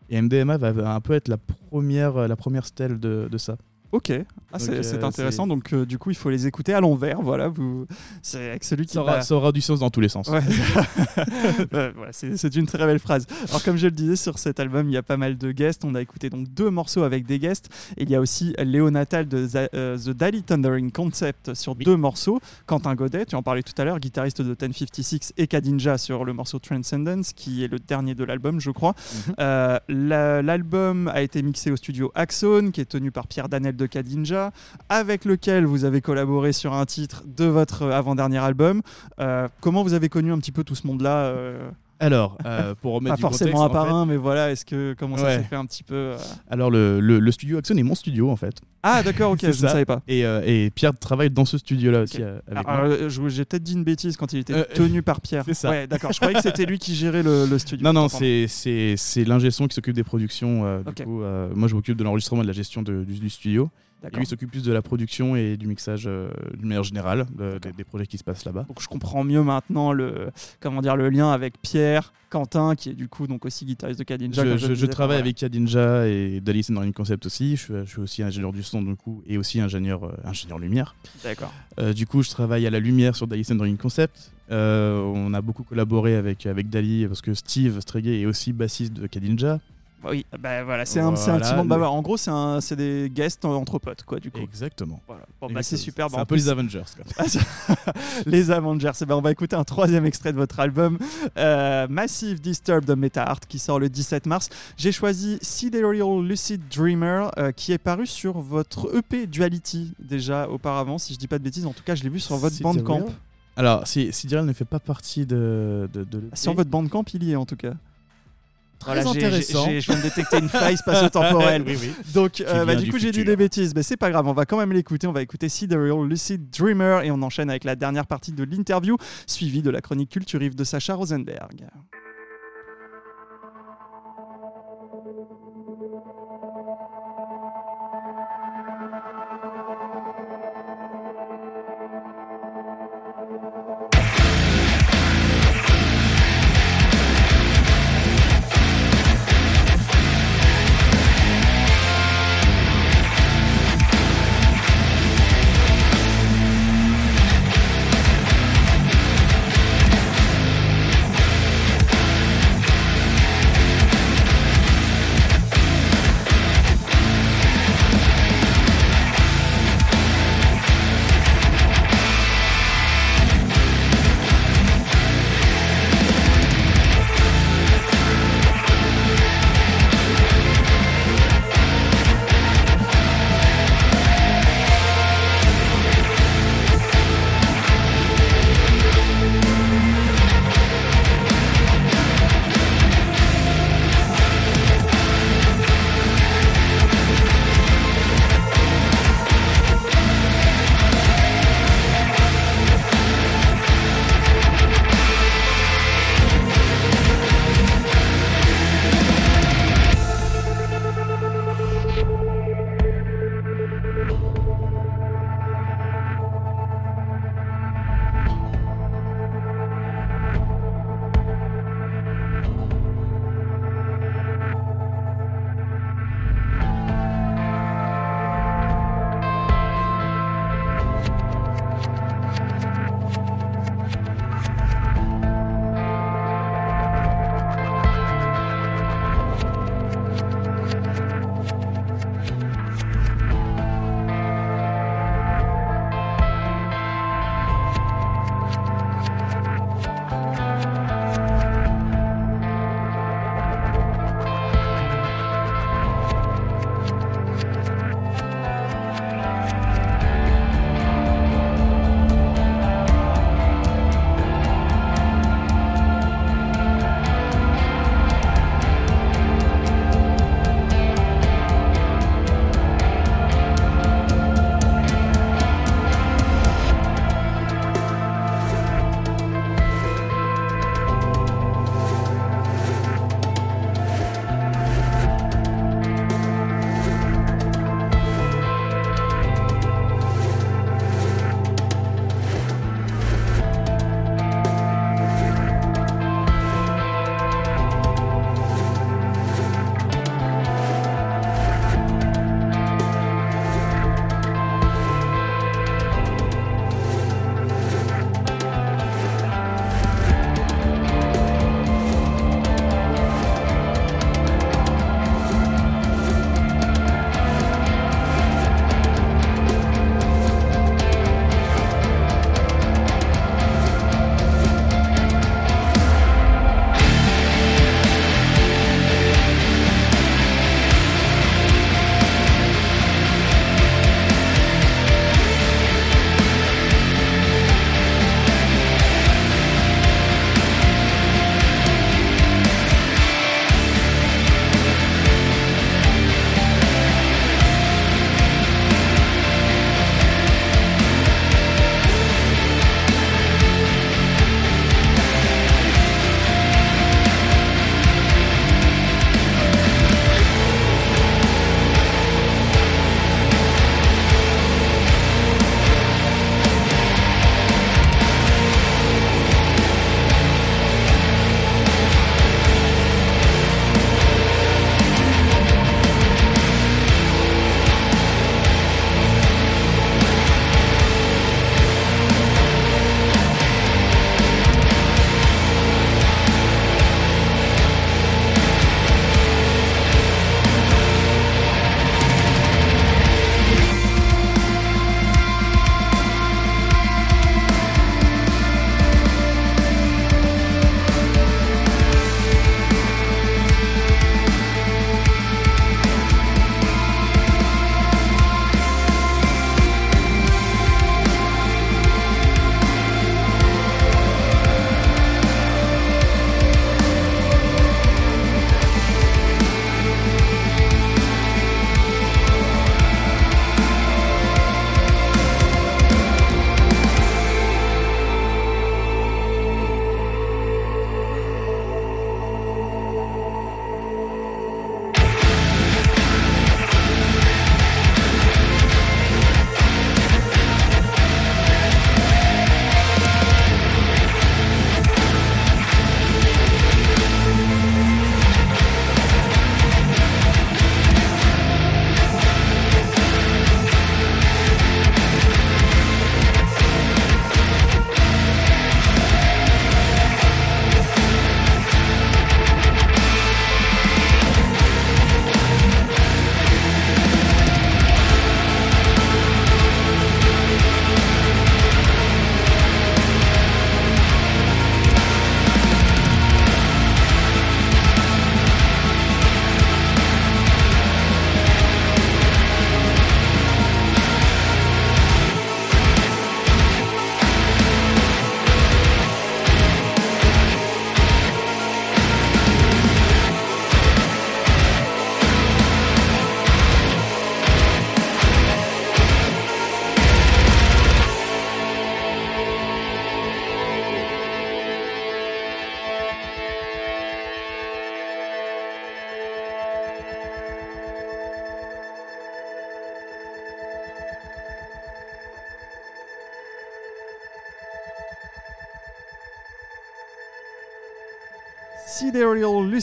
et MDMA va, un peu être la première, la première stèle de, de ça Ok, ah, c'est euh, intéressant. Donc, euh, du coup, il faut les écouter à l'envers. Voilà, vous... c'est avec celui qui ça aura, ça aura du sens dans tous les sens Ouais. C'est une très belle phrase. Alors comme je le disais sur cet album, il y a pas mal de guests. On a écouté donc deux morceaux avec des guests. Et il y a aussi Léo Natal de euh, The Daily Thundering Concept sur Oui. deux morceaux. Quentin Godet, tu en parlais tout à l'heure, guitariste de 1056 et Kadinja sur le morceau Transcendence, qui est le dernier de l'album, je crois. Mhm. Euh, la- L'album a été mixé au studio Axone, qui est tenu par Pierre Danel de Kadinja, avec lequel vous avez collaboré sur un titre de votre avant-dernier album. Euh, comment vous avez connu un petit peu tout ce monde-là euh, alors euh, pour remettre Pas du forcément contexte, un en par fait, un, mais voilà, est-ce que comment ça Ouais. s'est fait un petit peu euh alors le, le- le studio Axon est mon studio en fait Ah d'accord, ok, C'est je ne ça. savais pas. et, euh, et Pierre travaille dans ce studio là aussi euh, avec Alors, euh, je- J'ai peut-être dit une bêtise quand il était Euh, tenu par Pierre. c'est ça. Ouais, d'accord. Je croyais que c'était lui qui gérait le, le studio. Non, non, Pardon. c'est- c'est c'est l'ingé son qui s'occupe des productions. euh, Ok. Du coup, euh, moi, je m'occupe de l'enregistrement et de la gestion de- du, du studio. Et lui il s'occupe plus de la production et du mixage euh, d'une manière générale de- des, des projets qui se passent là-bas. Donc je comprends mieux maintenant le comment dire le lien avec Pierre Quentin qui est du coup donc aussi guitariste de Kadinja. Je, travaille avec Kadinja et Dalice Running Concept aussi. Je suis, aussi ingénieur du son du coup et aussi ingénieur, euh, ingénieur lumière. D'accord. Euh, du coup, je travaille à la lumière sur Dalice Running Concept. Euh, on a beaucoup collaboré avec, avec Dali parce que Steve Streguet est aussi bassiste de Kadinja. Bah Oui, bah voilà, c'est un, c'est un Voilà, petit monde bavard. En gros, c'est un- c'est des guests entre potes quoi du coup. Exactement. Voilà. Bon, bah, c'est super. C'est Bah, un peu plus- les Avengers. quoi. Ah, les Avengers. Eh ben, on va écouter un troisième extrait de votre album, euh, Massive Disturbed Meta Art, qui sort le 17 mars. J'ai choisi Sidereal Lucid Dreamer, euh, qui est paru sur votre EP Duality déjà auparavant, si je dis pas de bêtises. En tout cas, je l'ai vu sur votre Bandcamp. Alors, si Sidereal ne fait pas partie de, de, de l'EP, Sur votre Bandcamp, il y est en tout cas. Très Voilà, intéressant. Je viens de détecter une faille spatio-temporelle. oui, oui. Donc, euh, bah, du coup, j'ai dit des bêtises, mais c'est pas grave, on va quand même l'écouter. On va écouter Sidereal Lucid Dreamer et on enchaîne avec la dernière partie de l'interview, suivie de la chronique culturive de Sacha Rosenberg.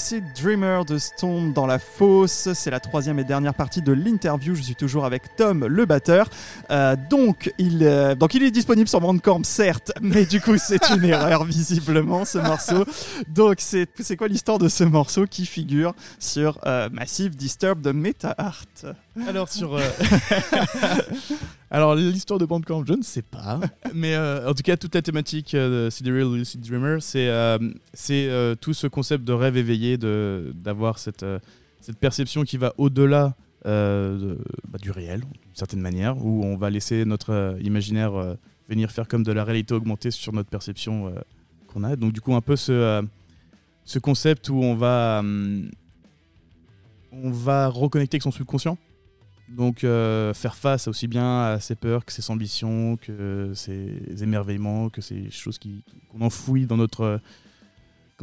Lucid Dreamer de Storm dans la fosse. C'est la troisième et dernière partie de l'interview. Je suis toujours avec Tom, le batteur. Euh, donc, il, euh, donc, il est disponible sur Bandcamp, certes, mais du coup, c'est une erreur, visiblement, ce morceau. Donc, c'est quoi l'histoire de ce morceau qui figure sur euh, Massive Disturb de Meta Art? Alors, sur. Alors, l'histoire de Bandcamp, je ne sais pas. mais en tout cas, toute la thématique de Sidereal Lucid Dreamer, c'est c'est tout ce concept de rêve éveillé, d'avoir cette, euh, cette perception qui va au-delà euh, bah, du réel, d'une certaine manière, où on va laisser notre euh, imaginaire venir faire comme de la réalité augmentée sur notre perception qu'on a. Donc du coup, un peu ce, ce concept où on va, on va reconnecter avec son subconscient. Donc faire face aussi bien à ses peurs que ses ambitions, que ses émerveillements, que ces choses qu'on enfouit dans notre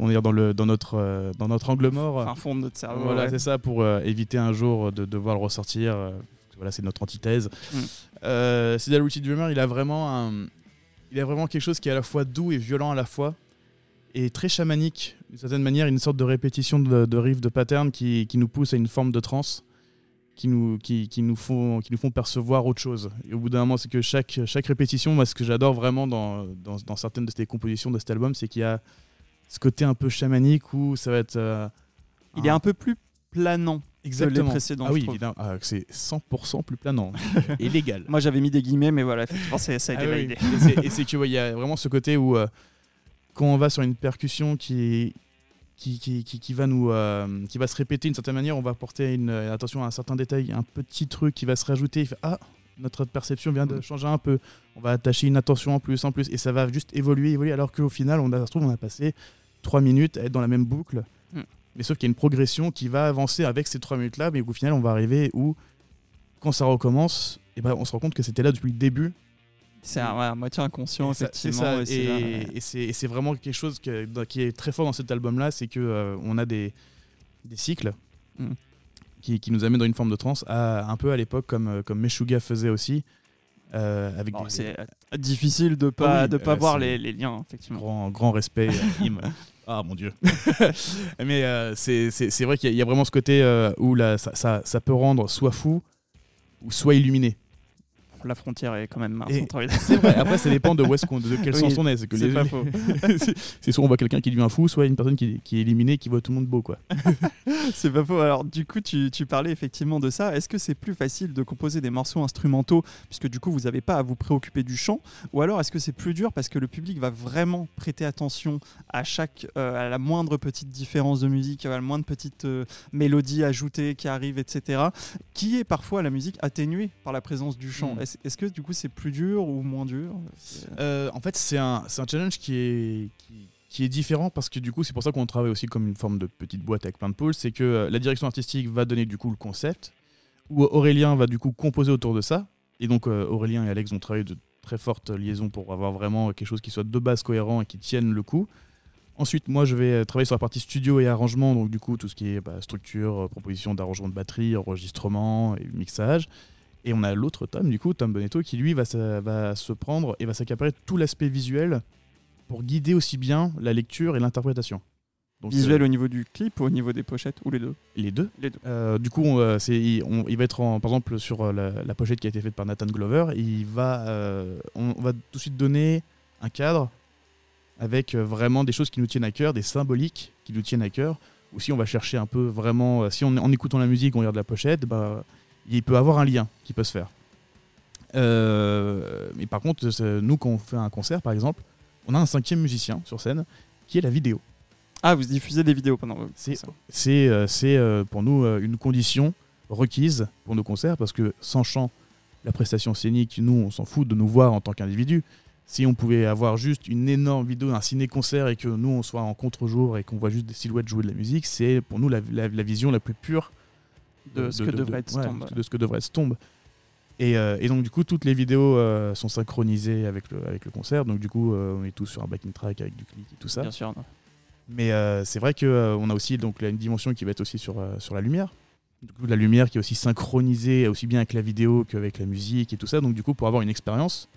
on dire, dans, le, dans, notre, euh, dans notre angle mort. Un fond de notre cerveau. Voilà, c'est ça, pour euh, éviter un jour de devoir le ressortir. Euh, voilà, c'est notre antithèse. Mm. Euh, Dreamer, il a vraiment un, il a vraiment quelque chose qui est à la fois doux et violent à la fois, et très chamanique d'une certaine manière, une sorte de répétition de, de riffs, de patterns qui, qui, nous pousse à une forme de transe, qui nous, qui, qui, nous font, qui nous font percevoir autre chose. Et au bout d'un moment, c'est que chaque, chaque répétition, moi, ce que j'adore vraiment dans, dans, dans, certaines de ces compositions de cet album, c'est qu'il y a ce côté un peu chamanique où ça va être. Euh, il est un peu plus planant. Exactement. Que les précédents, ah oui, évidemment. Ah, c'est 100% plus planant et légal. Moi j'avais mis des guillemets, mais voilà, effectivement, ça a été ah validé. Et c'est qu'il y a vraiment ce côté où, euh, quand on va sur une percussion qui, qui, qui, qui, va nous euh, qui va se répéter d'une certaine manière on va porter une, attention à un certain détail un petit truc qui va se rajouter ah notre perception vient de mm. changer un peu on va attacher une attention en plus en plus et ça va juste évoluer évoluer alors qu'au final on a, ça se trouve on a passé trois minutes à être dans la même boucle. Hmm. Mais sauf qu'il y a une progression qui va avancer avec ces trois minutes-là, mais au final, on va arriver où, quand ça recommence, et eh ben, on se rend compte que c'était là depuis le début. C'est à moitié inconscient, effectivement. et, c'est vraiment quelque chose qui est très fort dans cet album-là, c'est qu'on euh, on a des, des cycles hmm. qui, qui, nous amènent dans une forme de trance, un peu à l'époque comme, euh, comme Meshuga faisait aussi. Euh, avec C'est euh, difficile de pas, ah de pas voir les, les, liens, effectivement. Grand, grand respect. ah mon dieu. Mais euh, c'est vrai qu'il y, a vraiment ce côté où là, ça, ça, ça, peut rendre soit fou ou soit illuminé la frontière est quand même C'est vrai, après ça dépend de, où est de quel sens on est. C'est que pas faux. c'est soit on voit quelqu'un qui devient fou, soit une personne qui, qui est éliminée qui voit tout le monde beau. quoi. c'est pas faux. Alors du coup, tu, tu parlais effectivement de ça. Est-ce que c'est plus facile de composer des morceaux instrumentaux puisque du coup vous n'avez pas à vous préoccuper du chant Ou alors est-ce que c'est plus dur parce que le public va vraiment prêter attention à chaque, euh, à la moindre petite différence de musique, à la moindre petite euh, mélodie ajoutée qui arrive, etc. Qui est parfois la musique atténuée par la présence du chant? Hmm. Est-ce que du coup c'est plus dur ou moins dur? Euh, En fait, c'est un, un, challenge qui est, qui, est différent parce que du coup, c'est pour ça qu'on travaille aussi comme une forme de petite boîte avec plein de pôles. C'est que euh, la direction artistique va donner du coup le concept, où Aurélien va du coup composer autour de ça. Et donc, euh, Aurélien et Alex ont travaillé de très fortes liaisons pour avoir vraiment quelque chose qui soit de base cohérent et qui tienne le coup. Ensuite, moi, je vais travailler sur la partie studio et arrangement, donc du coup, tout ce qui est bah, structure, proposition d'arrangement de batterie, enregistrement et mixage. Et on a l'autre Tom, du coup, Tom Bonetto, qui lui va se, va se prendre et va s'accaparer tout l'aspect visuel pour guider aussi bien la lecture et l'interprétation. Visuel euh, au niveau du clip ou au niveau des pochettes ou les deux? Les deux. Les deux. Euh, du coup, on, c'est, il, va être en, par exemple sur euh, la, pochette qui a été faite par Nathan Glover. Il va, on, va tout de suite donner un cadre avec vraiment des choses qui nous tiennent à cœur, des symboliques qui nous tiennent à cœur. Ou si on va chercher un peu vraiment, si on, en écoutant la musique, on regarde la pochette, bah, il peut avoir un lien qui peut se faire. Euh, mais par contre, nous, quand on fait un concert, par exemple, on a un cinquième musicien sur scène qui est la vidéo. Ah, vous diffusez des vidéos pendant C'est c'est euh, euh, pour nous une condition requise pour nos concerts parce que sans chant, la prestation scénique, nous, on s'en fout de nous voir en tant qu'individu. Si on pouvait avoir juste une énorme vidéo, un ciné-concert et que nous, on soit en contre-jour et qu'on voit juste des silhouettes jouer de la musique, c'est pour nous la, la, vision la plus pure de, ce que devrait être Stomb. de ce que devrait être Et, euh, et, donc du coup toutes les vidéos euh, sont synchronisées avec le, avec le concert, donc du coup euh, on est tous sur un backing track avec du clic et tout ça. Bien sûr. Mais c'est vrai qu'on a aussi donc, une dimension qui va être aussi sur, sur la lumière. Du coup la lumière qui est aussi synchronisée aussi bien avec la vidéo qu'avec la musique et tout ça. Donc du coup pour avoir une expérience,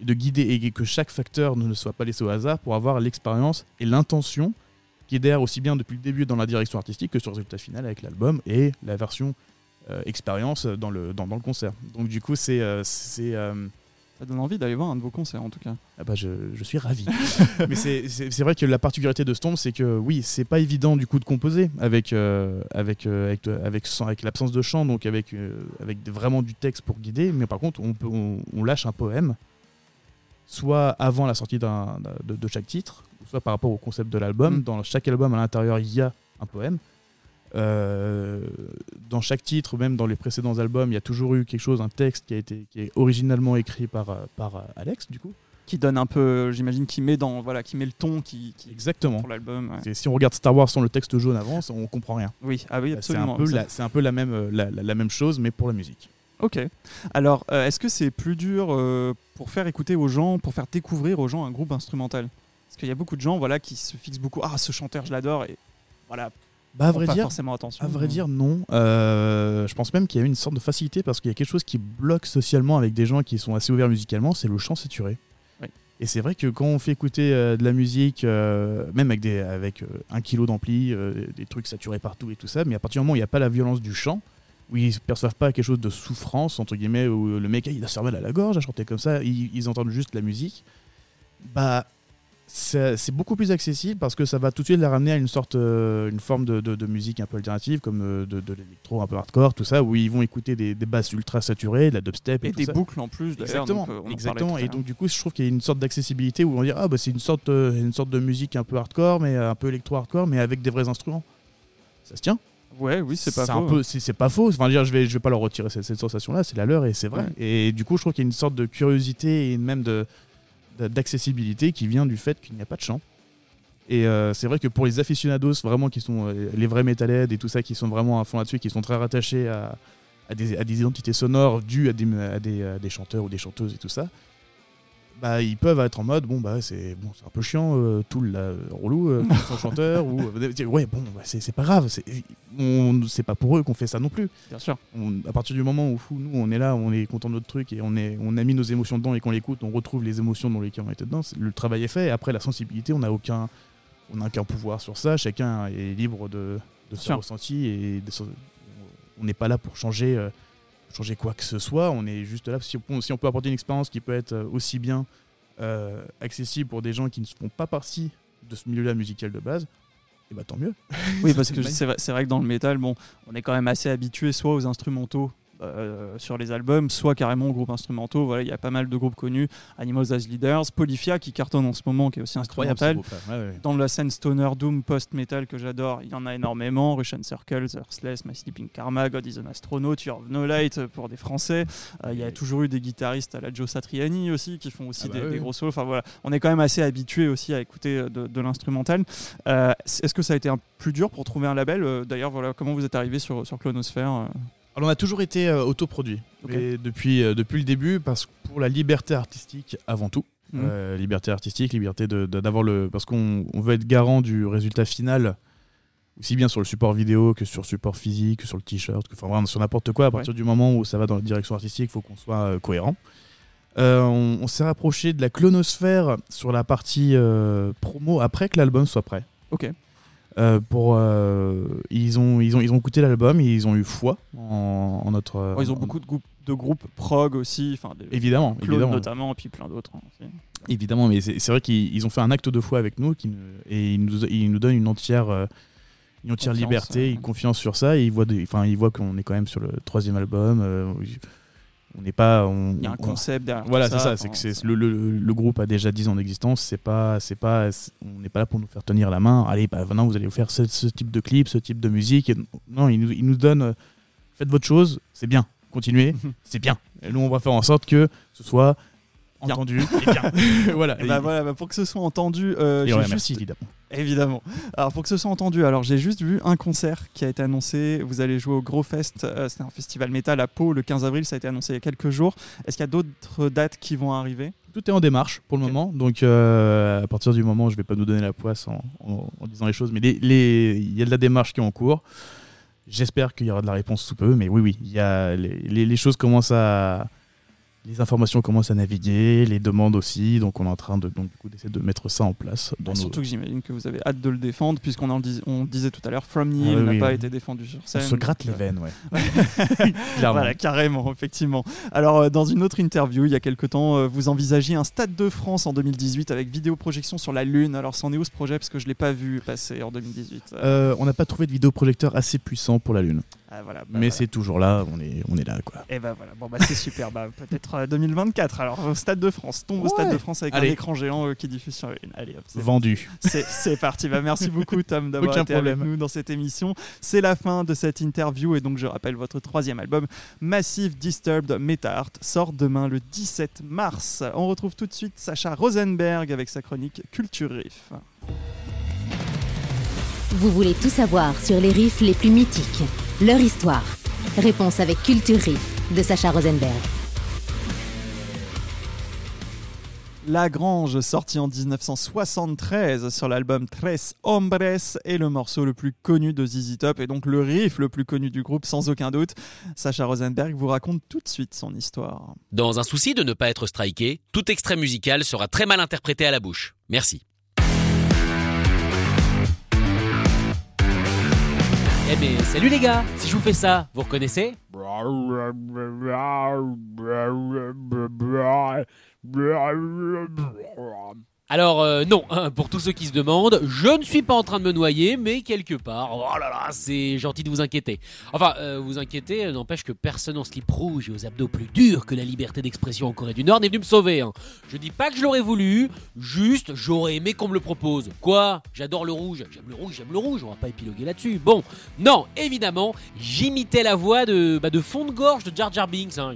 de guider et que chaque facteur ne soit pas laissé au hasard, pour avoir l'expérience et l'intention qui adhèrent aussi bien depuis le début dans la direction artistique que sur le résultat final avec l'album et la version euh, expérience dans le, dans, dans le concert. Donc du coup, c'est... euh, c'est euh, Ça donne envie d'aller voir un de vos concerts en tout cas. ah bah je, je suis ravi. Mais c'est- vrai que la particularité de Stomp, c'est que oui, c'est pas évident du coup de composer avec, avec, avec, avec, sans- avec l'absence de chant, donc avec, avec vraiment du texte pour guider. Mais par contre, on, peut, on, on lâche un poème, soit avant la sortie de, de chaque titre, soit par rapport au concept de l'album. Mm. Dans chaque album, à l'intérieur, il y a un poème. Euh, dans chaque titre, même dans les précédents albums, il y a toujours eu quelque chose, un texte qui a été qui est originalement écrit par, euh, par euh, Alex, du coup. Qui donne un peu, j'imagine, qui met dans, voilà, qui met le ton, qui, qui- Exactement. pour l'album. ouais. Si on regarde Star Wars sans le texte jaune avant, ça- on comprend rien. Oui, ah oui, absolument. un, Ça- c'est un peu la même, la, la- la même chose, mais pour la musique. Ok. Alors, euh, est-ce que c'est plus dur euh, pour faire écouter aux gens, pour faire découvrir aux gens un groupe instrumental? Parce qu'il y a beaucoup de gens, voilà, qui se fixent beaucoup. Ah, ce chanteur, je l'adore, et voilà, Bah, à vrai pas dire, forcément attention. à vrai mais- dire, non. Euh, je pense même qu'il y a une sorte de facilité parce qu'il y a quelque chose qui bloque socialement avec des gens qui sont assez ouverts musicalement, c'est le chant saturé. Oui. Et c'est vrai que quand on fait écouter euh, de la musique, euh, même avec, des, avec un kilo d'ampli, des trucs saturés partout et tout ça, mais à partir du moment où il n'y a pas la violence du chant, où ils ne perçoivent pas quelque chose de souffrance, entre guillemets, où le mec il a cervelle à la gorge à chanter comme ça, ils, ils entendent juste la musique, bah c'est beaucoup plus accessible parce que ça va tout de suite les ramener à une sorte, euh, une forme de, de- de musique un peu alternative, comme euh, de, de l'électro un peu hardcore, tout ça, où ils vont écouter des, des basses ultra saturées, de la dubstep et, Et tout des ça. boucles en plus. Exactement, donc, euh, on exactement. Et donc du coup, je trouve qu'il y a une sorte d'accessibilité où on dire ah bah c'est une sorte, euh, une sorte de musique un peu hardcore, mais un peu électro hardcore, mais avec des vrais instruments. Ça se tient. Ouais, oui, c'est pas un faux. peu, c'est pas faux. Enfin, dire, je vais, je vais pas leur retirer cette, cette sensation-là, c'est la leur et c'est vrai. Ouais. Et du coup, je trouve qu'il y a une sorte de curiosité et même de- d'accessibilité qui vient du fait qu'il n'y a pas de chant. Et euh, c'est vrai que pour les aficionados, vraiment qui sont euh, les vrais metalheads et tout ça, qui sont vraiment à fond là-dessus, qui sont très rattachés à, des, identités sonores dues à des chanteurs ou des chanteuses et tout ça, bah ils peuvent être en mode bon bah c'est bon c'est un peu chiant euh, tout le relou euh, son chanteur ou euh, ouais bon bah, c'est pas grave c'est on c'est pas pour eux qu'on fait ça non plus Bien sûr. on- à partir du moment où nous on est là, on est content de notre truc et on, est, on a mis nos émotions dedans et qu'on l'écoute, on retrouve les émotions dans lesquelles on était dedans, le travail est fait. Et après la sensibilité, on n'a aucun, on n'a aucun pouvoir sur ça. Chacun est libre de, de son ressenti et de on n'est pas là pour changer, euh, changer quoi que ce soit. On est juste là si on, si on peut apporter une expérience qui peut être euh, aussi bien euh, accessible pour des gens qui ne font pas partie de ce milieu-là musical de base. Et bah tant mieux. Oui, parce que magnifique. c'est vrai, c'est vrai que dans le métal, bon, on est quand même assez habitué soit aux instrumentaux euh, sur les albums, soit carrément groupes instrumentaux. Voilà, il y a pas mal de groupes connus, Animals as Leaders, Polyphia qui cartonne en ce moment, qui est aussi instrumental. Dans la scène stoner doom post-metal que j'adore, il y en a énormément. Russian Circles, Earthless, My Sleeping Karma, God is an Astronaut, of No Light pour des Français. Euh, il y a toujours eu des guitaristes à la Joe Satriani aussi qui font aussi Ah bah des, oui, des oui. gros solos. Enfin voilà, on est quand même assez habitué aussi à écouter euh, de, de l'instrumental. Euh, Est-ce que ça a été un plus dur pour trouver un label? Euh, D'ailleurs, voilà, comment vous êtes arrivé sur, sur Clonosphère euh? Alors on a toujours été euh, autoproduit Ok. Et depuis, euh, depuis le début parce que pour la liberté artistique avant tout. Mhm. Euh, liberté artistique, liberté d'avoir le parce qu'on on veut être garant du résultat final aussi bien sur le support vidéo que sur le support physique, que sur le t-shirt, que enfin vraiment sur n'importe quoi. À partir du moment où ça va dans la direction artistique, il faut qu'on soit cohérent. On on s'est rapproché de la clonosphère sur la partie promo après que l'album soit prêt. Ok. Euh, pour euh, ils ont ils ont ils ont écouté l'album et ils ont eu foi en, en notre ils ont en- beaucoup de groupes, de groupes prog aussi, enfin évidemment évidemment notamment, et puis plein d'autres. hein, évidemment mais c'est vrai qu'ils ils ont fait un acte de foi avec nous qui, et ils nous ils nous donnent une entière euh, une entière Confiance, liberté une confiance sur ça et ils voient enfin ils voient qu'on est quand même sur le troisième album on n'est pas on, Il y a un on- concept derrière. voilà c'est ça c'est que le, le- le groupe a déjà 10 ans d'existence c'est pas c'est pas on n'est pas là pour nous faire tenir la main allez bah maintenant vous allez faire ce, ce type de clip ce type de musique Et non ils nous, ils nous donnent euh, faites votre chose c'est bien continuez c'est bien et nous on va faire en sorte que ce soit. Entendu. Et bien. Voilà. Et bah voilà, bah pour que ce soit entendu, euh, Et ouais, juste- merci évidemment. Évidemment. Alors pour que ce soit entendu, alors j'ai juste vu un concert qui a été annoncé. Vous allez jouer au Gros Fest, euh, c'est un festival métal à Pau le 15 avril. Ça a été annoncé il y a quelques jours. Est-ce qu'il y a d'autres dates qui vont arriver? Tout est en démarche pour le moment. Donc euh, à partir du moment je vais pas nous donner la poisse en, en- en disant les choses mais les- les- il y a de la démarche qui est en cours. J'espère qu'il y aura de la réponse sous peu, mais oui, oui, il y a les choses commencent à, les informations commencent à naviguer, les demandes aussi, donc on est en train de donc, du coup, d'essayer de mettre ça en place. Dans Ah, nos- Surtout que j'imagine que vous avez hâte de le défendre, puisqu'on en dis- on disait tout à l'heure, From Nihil Ah oui, n'a oui, pas été défendu sur on scène. se gratte les donc, euh, veines, ouais. Voilà, carrément, effectivement. Alors, euh, dans une autre interview, il y a quelque temps, euh, vous envisagiez un Stade de France en 2018 avec vidéoprojection sur la Lune. Alors, c'en est où ce projet? Parce que je ne l'ai pas vu passer en 2018. Euh, Euh, on n'a pas trouvé de vidéoprojecteur assez puissant pour la Lune. Ah, voilà, bah, Mais voilà. c'est toujours là, on est, on est là quoi. Et bah voilà, bon bah c'est super, bah peut-être euh, 2024 alors au Stade de France, tombe au Stade de France avec Allez. un écran géant euh, qui diffuse sur. Allez hop, c'est Vendu. C'est c'est parti. Bah, merci beaucoup, Tom, d'avoir Aucun été avec problème. nous dans cette émission. C'est la fin de cette interview. Et donc, je rappelle, votre troisième album, Massive Disturbed Meta-Art, sort demain le 17 mars. On retrouve tout de suite Sacha Rosenberg avec sa chronique Culture Riff. Vous voulez tout savoir sur les riffs les plus mythiques, leur histoire. Réponse avec Culture Riff de Sacha Rosenberg. La Grange, sorti en 1973 sur l'album Tres Hombres, est le morceau le plus connu de ZZ Top et donc le riff le plus connu du groupe sans aucun doute. Sacha Rosenberg vous raconte tout de suite son histoire. Dans un souci de ne pas être striké, tout extrait musical sera très mal interprété à la bouche. Merci. Eh mais salut les gars, si je vous fais ça, vous reconnaissez? Alors euh, non, hein, pour tous ceux qui se demandent, je ne suis pas en train de me noyer, mais quelque part, oh là là, c'est gentil de vous inquiéter. Enfin, euh, vous inquiéter euh, n'empêche que personne en slip rouge et aux abdos plus durs que la liberté d'expression en Corée du Nord n'est venu me sauver. hein. Je dis pas que je l'aurais voulu, juste j'aurais aimé qu'on me le propose. Quoi? J'adore le rouge, j'aime le rouge, j'aime le rouge, on va pas épiloguer là-dessus. Bon, non, évidemment, j'imitais la voix de, bah, de fond de gorge de Jar Jar Binks, hein.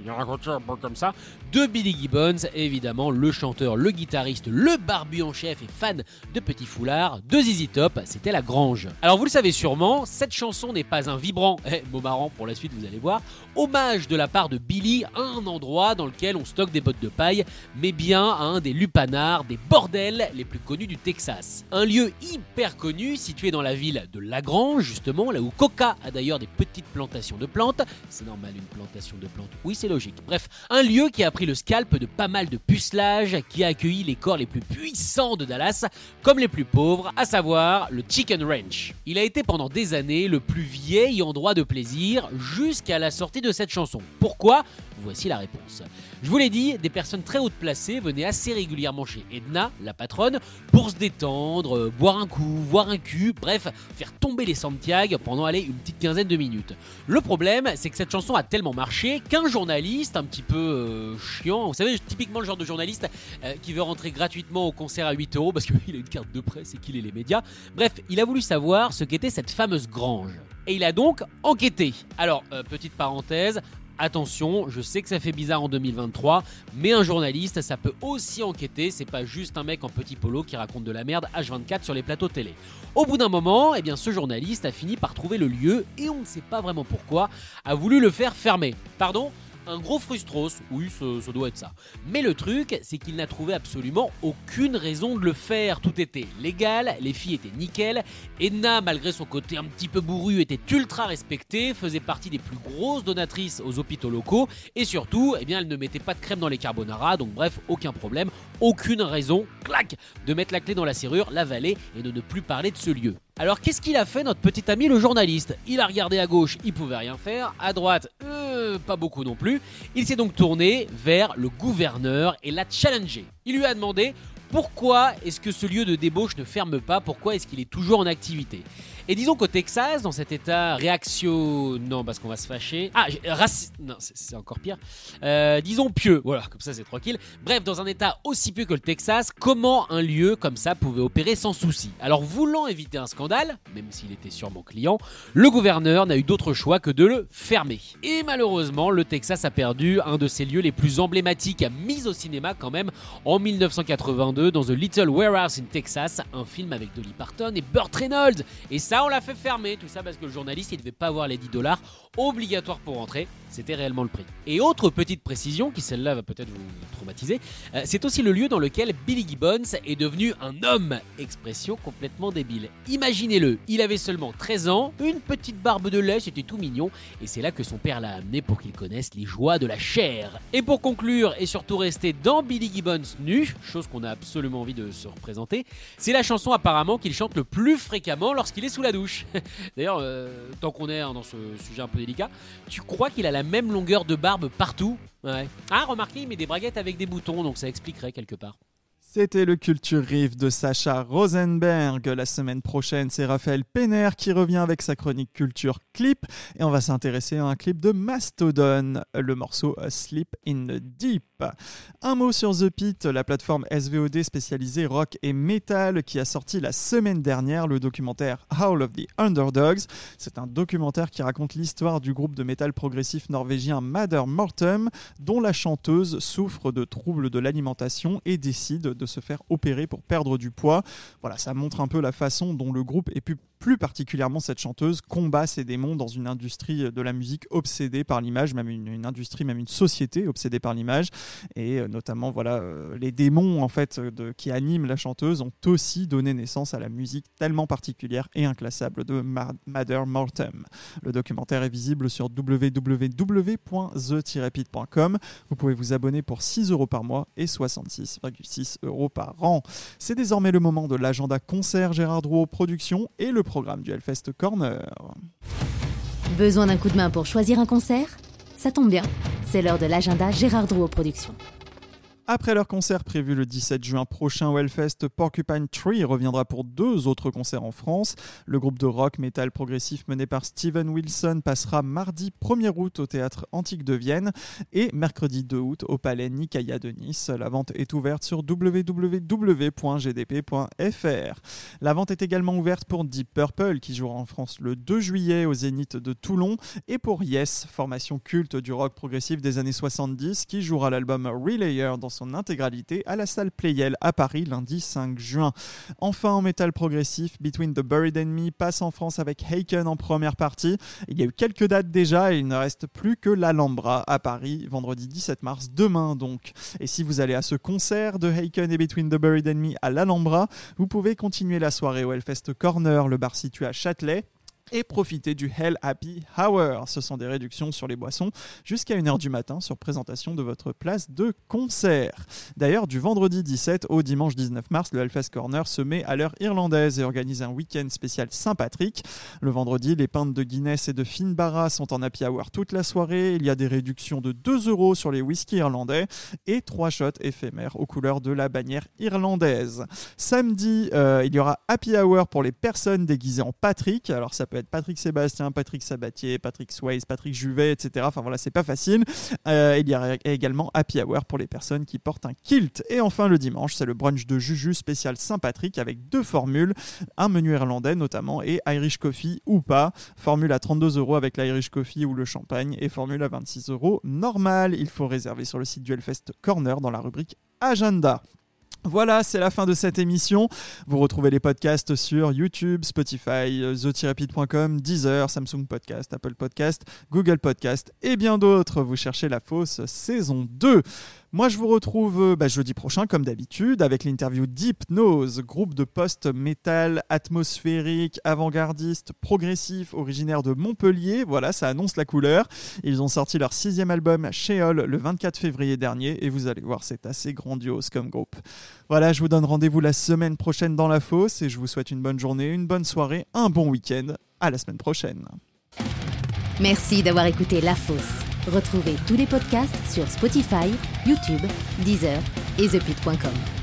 comme ça, de Billy Gibbons, évidemment le chanteur, le guitariste, le barbu en chef et fan de petits foulards, de ZZ Top, c'était la Grange. Alors vous le savez sûrement, cette chanson n'est pas un vibrant, eh, mot marrant pour la suite vous allez voir, hommage de la part de Billy à un endroit dans lequel on stocke des bottes de paille, mais bien à un des lupanards, des bordels les plus connus du Texas. Un lieu hyper connu situé dans la ville de Lagrange, justement, là où Coca a d'ailleurs des petites plantations de plantes. C'est normal, une plantation de plantes. Oui, c'est logique. Bref, un lieu qui a pris le scalp de pas mal de pucelage, qui a accueilli les corps les plus puissants de Dallas, comme les plus pauvres, à savoir le Chicken Ranch. Il a été pendant des années le plus vieil endroit de plaisir jusqu'à la sortie de cette chanson. Pourquoi? Voici la réponse. Je vous l'ai dit, des personnes très hautes placées venaient assez régulièrement chez Edna, la patronne, pour se détendre, euh, boire un coup, voir un cul, bref, faire tomber les Santiago pendant aller une petite quinzaine de minutes. Le problème, c'est que cette chanson a tellement marché qu'un journaliste un petit peu euh, chiant, vous savez, typiquement le genre de journaliste euh, qui veut rentrer gratuitement au concert à 8 euros parce qu'il a une carte de presse et qu'il est les médias, bref, il a voulu savoir ce qu'était cette fameuse grange. Et il a donc enquêté. Alors, petite parenthèse, Attention, je sais que ça fait bizarre en 2023, mais un journaliste, ça peut aussi enquêter, c'est pas juste un mec en petit polo qui raconte de la merde H24 sur les plateaux télé. Au bout d'un moment, eh bien ce journaliste a fini par trouver le lieu et on ne sait pas vraiment pourquoi, a voulu le faire fermer. Pardon? Un gros frustros, oui, ça, doit être ça. Mais le truc, c'est qu'il n'a trouvé absolument aucune raison de le faire. Tout était légal, les filles étaient nickel. Edna, malgré son côté un petit peu bourru, était ultra respectée, faisait partie des plus grosses donatrices aux hôpitaux locaux, et surtout, eh bien, elle ne mettait pas de crème dans les carbonara, donc bref, aucun problème, aucune raison, clac, de mettre la clé dans la serrure, l'avaler et de ne plus parler de ce lieu. Alors qu'est-ce qu'il a fait notre petit ami le journaliste? Il a regardé à gauche, il pouvait rien faire, à droite, euh, pas beaucoup non plus. Il s'est donc tourné vers le gouverneur et l'a challengé. Il lui a demandé pourquoi est-ce que ce lieu de débauche ne ferme pas? Pourquoi est-ce qu'il est toujours en activité? Et disons qu'au Texas, dans cet état réaction... Non, parce qu'on va se fâcher. Ah, j'ai- raci- Non, c'est- encore pire. Euh, disons pieux. Voilà, comme ça c'est tranquille. Bref, dans un état aussi pieux que le Texas, comment un lieu comme ça pouvait opérer sans souci? Alors, voulant éviter un scandale, même s'il était sûrement client, le gouverneur n'a eu d'autre choix que de le fermer. Et malheureusement, le Texas a perdu un de ses lieux les plus emblématiques mis au cinéma quand même en 1982 2022 dans The Little Warehouse in Texas, un film avec Dolly Parton et Burt Reynolds. Et ça, on l'a fait fermer, tout ça parce que le journaliste, il devait pas avoir les 10 dollars obligatoires pour rentrer. C'était réellement le prix. Et autre petite précision, qui celle-là va peut-être vous traumatiser, euh, c'est aussi le lieu dans lequel Billy Gibbons est devenu un homme. Expression complètement débile. Imaginez-le, il avait seulement 13 ans, une petite barbe de lait, c'était tout mignon, et c'est là que son père l'a amené pour qu'il connaisse les joies de la chair. Et pour conclure, et surtout rester dans Billy Gibbons nu, chose qu'on a absolument envie de se représenter, c'est la chanson apparemment qu'il chante le plus fréquemment lorsqu'il est sous la douche. D'ailleurs, euh, tant qu'on est hein, dans ce sujet un peu délicat, tu crois qu'il a la même longueur de barbe partout? Ouais. Ah, remarquez, il met des braguettes avec des boutons, donc ça expliquerait quelque part. C'était le Culture Riff de Sacha Rosenberg. La semaine prochaine, c'est Raphaël Penner qui revient avec sa chronique Culture Clip. Et on va s'intéresser à un clip de Mastodon, le morceau Sleep in the Deep. Un mot sur The Pit, la plateforme SVOD spécialisée rock et metal qui a sorti la semaine dernière le documentaire Howl of the Underdogs. C'est un documentaire qui raconte l'histoire du groupe de métal progressif norvégien Mother Mortem, dont la chanteuse souffre de troubles de l'alimentation et décide de se faire opérer pour perdre du poids. Voilà, ça montre un peu la façon dont le groupe est pu plus particulièrement cette chanteuse, combat ses démons dans une industrie de la musique obsédée par l'image, même une, industrie, même une société obsédée par l'image. Et euh, notamment, voilà, euh, les démons en fait qui animent la chanteuse ont aussi donné naissance à la musique tellement particulière et inclassable de Mother Mortem. Le documentaire est visible sur www.the-pit.com. Vous pouvez vous abonner pour 6 euros par mois et 66,6 euros par an. C'est désormais le moment de l'agenda concert Gérard Drouot Productions et le programme du Hellfest Corner. Besoin d'un coup de main pour choisir un concert? Ça tombe bien, c'est l'heure de l'agenda Gérard Drouot Productions. Après leur concert prévu le 17 juin prochain au Hellfest, Porcupine Tree reviendra pour deux autres concerts en France. Le groupe de rock metal progressif mené par Steven Wilson passera mardi 1er août au théâtre Antique de Vienne et mercredi 2 août au palais Nicaïa de Nice. La vente est ouverte sur www.gdp.fr. La vente est également ouverte pour Deep Purple qui jouera en France le 2 juillet au Zénith de Toulon et pour Yes, formation culte du rock progressif des années 70 qui jouera l'album Relayer dans son intégralité à la salle Playel à Paris lundi 5 juin. Enfin, en métal progressif, Between the Buried and Me passe en France avec Haken en première partie. Il y a eu quelques dates déjà et il ne reste plus que l'Alhambra à Paris vendredi 17 mars, demain donc. Et si vous allez à ce concert de Haken et Between the Buried and Me à l'Alhambra, vous pouvez continuer la soirée au Hellfest Corner, le bar situé à Châtelet et profitez du Hell Happy Hour. Ce sont des réductions sur les boissons jusqu'à 1h du matin sur présentation de votre place de concert. D'ailleurs, du vendredi 17 au dimanche 19 mars, le Hellfest Corner se met à l'heure irlandaise et organise un week-end spécial Saint-Patrick. Le vendredi, les pintes de Guinness et de Finbarra sont en Happy Hour toute la soirée. Il y a des réductions de 2 euros sur les whisky irlandais et 3 shots éphémères aux couleurs de la bannière irlandaise. Samedi, euh, il y aura Happy Hour pour les personnes déguisées en Patrick. Alors ça peut être Patrick Sébastien, Patrick Sabatier, Patrick Swayze, Patrick Juvet, etc. Enfin voilà, c'est pas facile. Euh, il y a également Happy Hour pour les personnes qui portent un kilt. Et enfin le dimanche, c'est le brunch de Juju spécial Saint-Patrick avec deux formules, un menu irlandais notamment et Irish Coffee ou pas. Formule à 32 euros avec l'Irish Coffee ou le champagne et formule à 26 euros normal. Il faut réserver sur le site du Hellfest Corner dans la rubrique Agenda. Voilà, c'est la fin de cette émission. Vous retrouvez les podcasts sur YouTube, Spotify, the Deezer, Samsung Podcast, Apple Podcast, Google Podcast et bien d'autres. Vous cherchez la fausse saison 2. Moi, je vous retrouve euh, bah, jeudi prochain, comme d'habitude, avec l'interview Deep Nose, groupe de post-metal atmosphérique, avant-gardiste, progressif, originaire de Montpellier. Voilà, ça annonce la couleur. Ils ont sorti leur sixième album, Sheol, le 24 février dernier, et vous allez voir, c'est assez grandiose comme groupe. Voilà, je vous donne rendez-vous la semaine prochaine dans la fosse, et je vous souhaite une bonne journée, une bonne soirée, un bon week-end. À la semaine prochaine. Merci d'avoir écouté La Fosse. Retrouvez tous les podcasts sur Spotify, YouTube, Deezer et ThePit.com.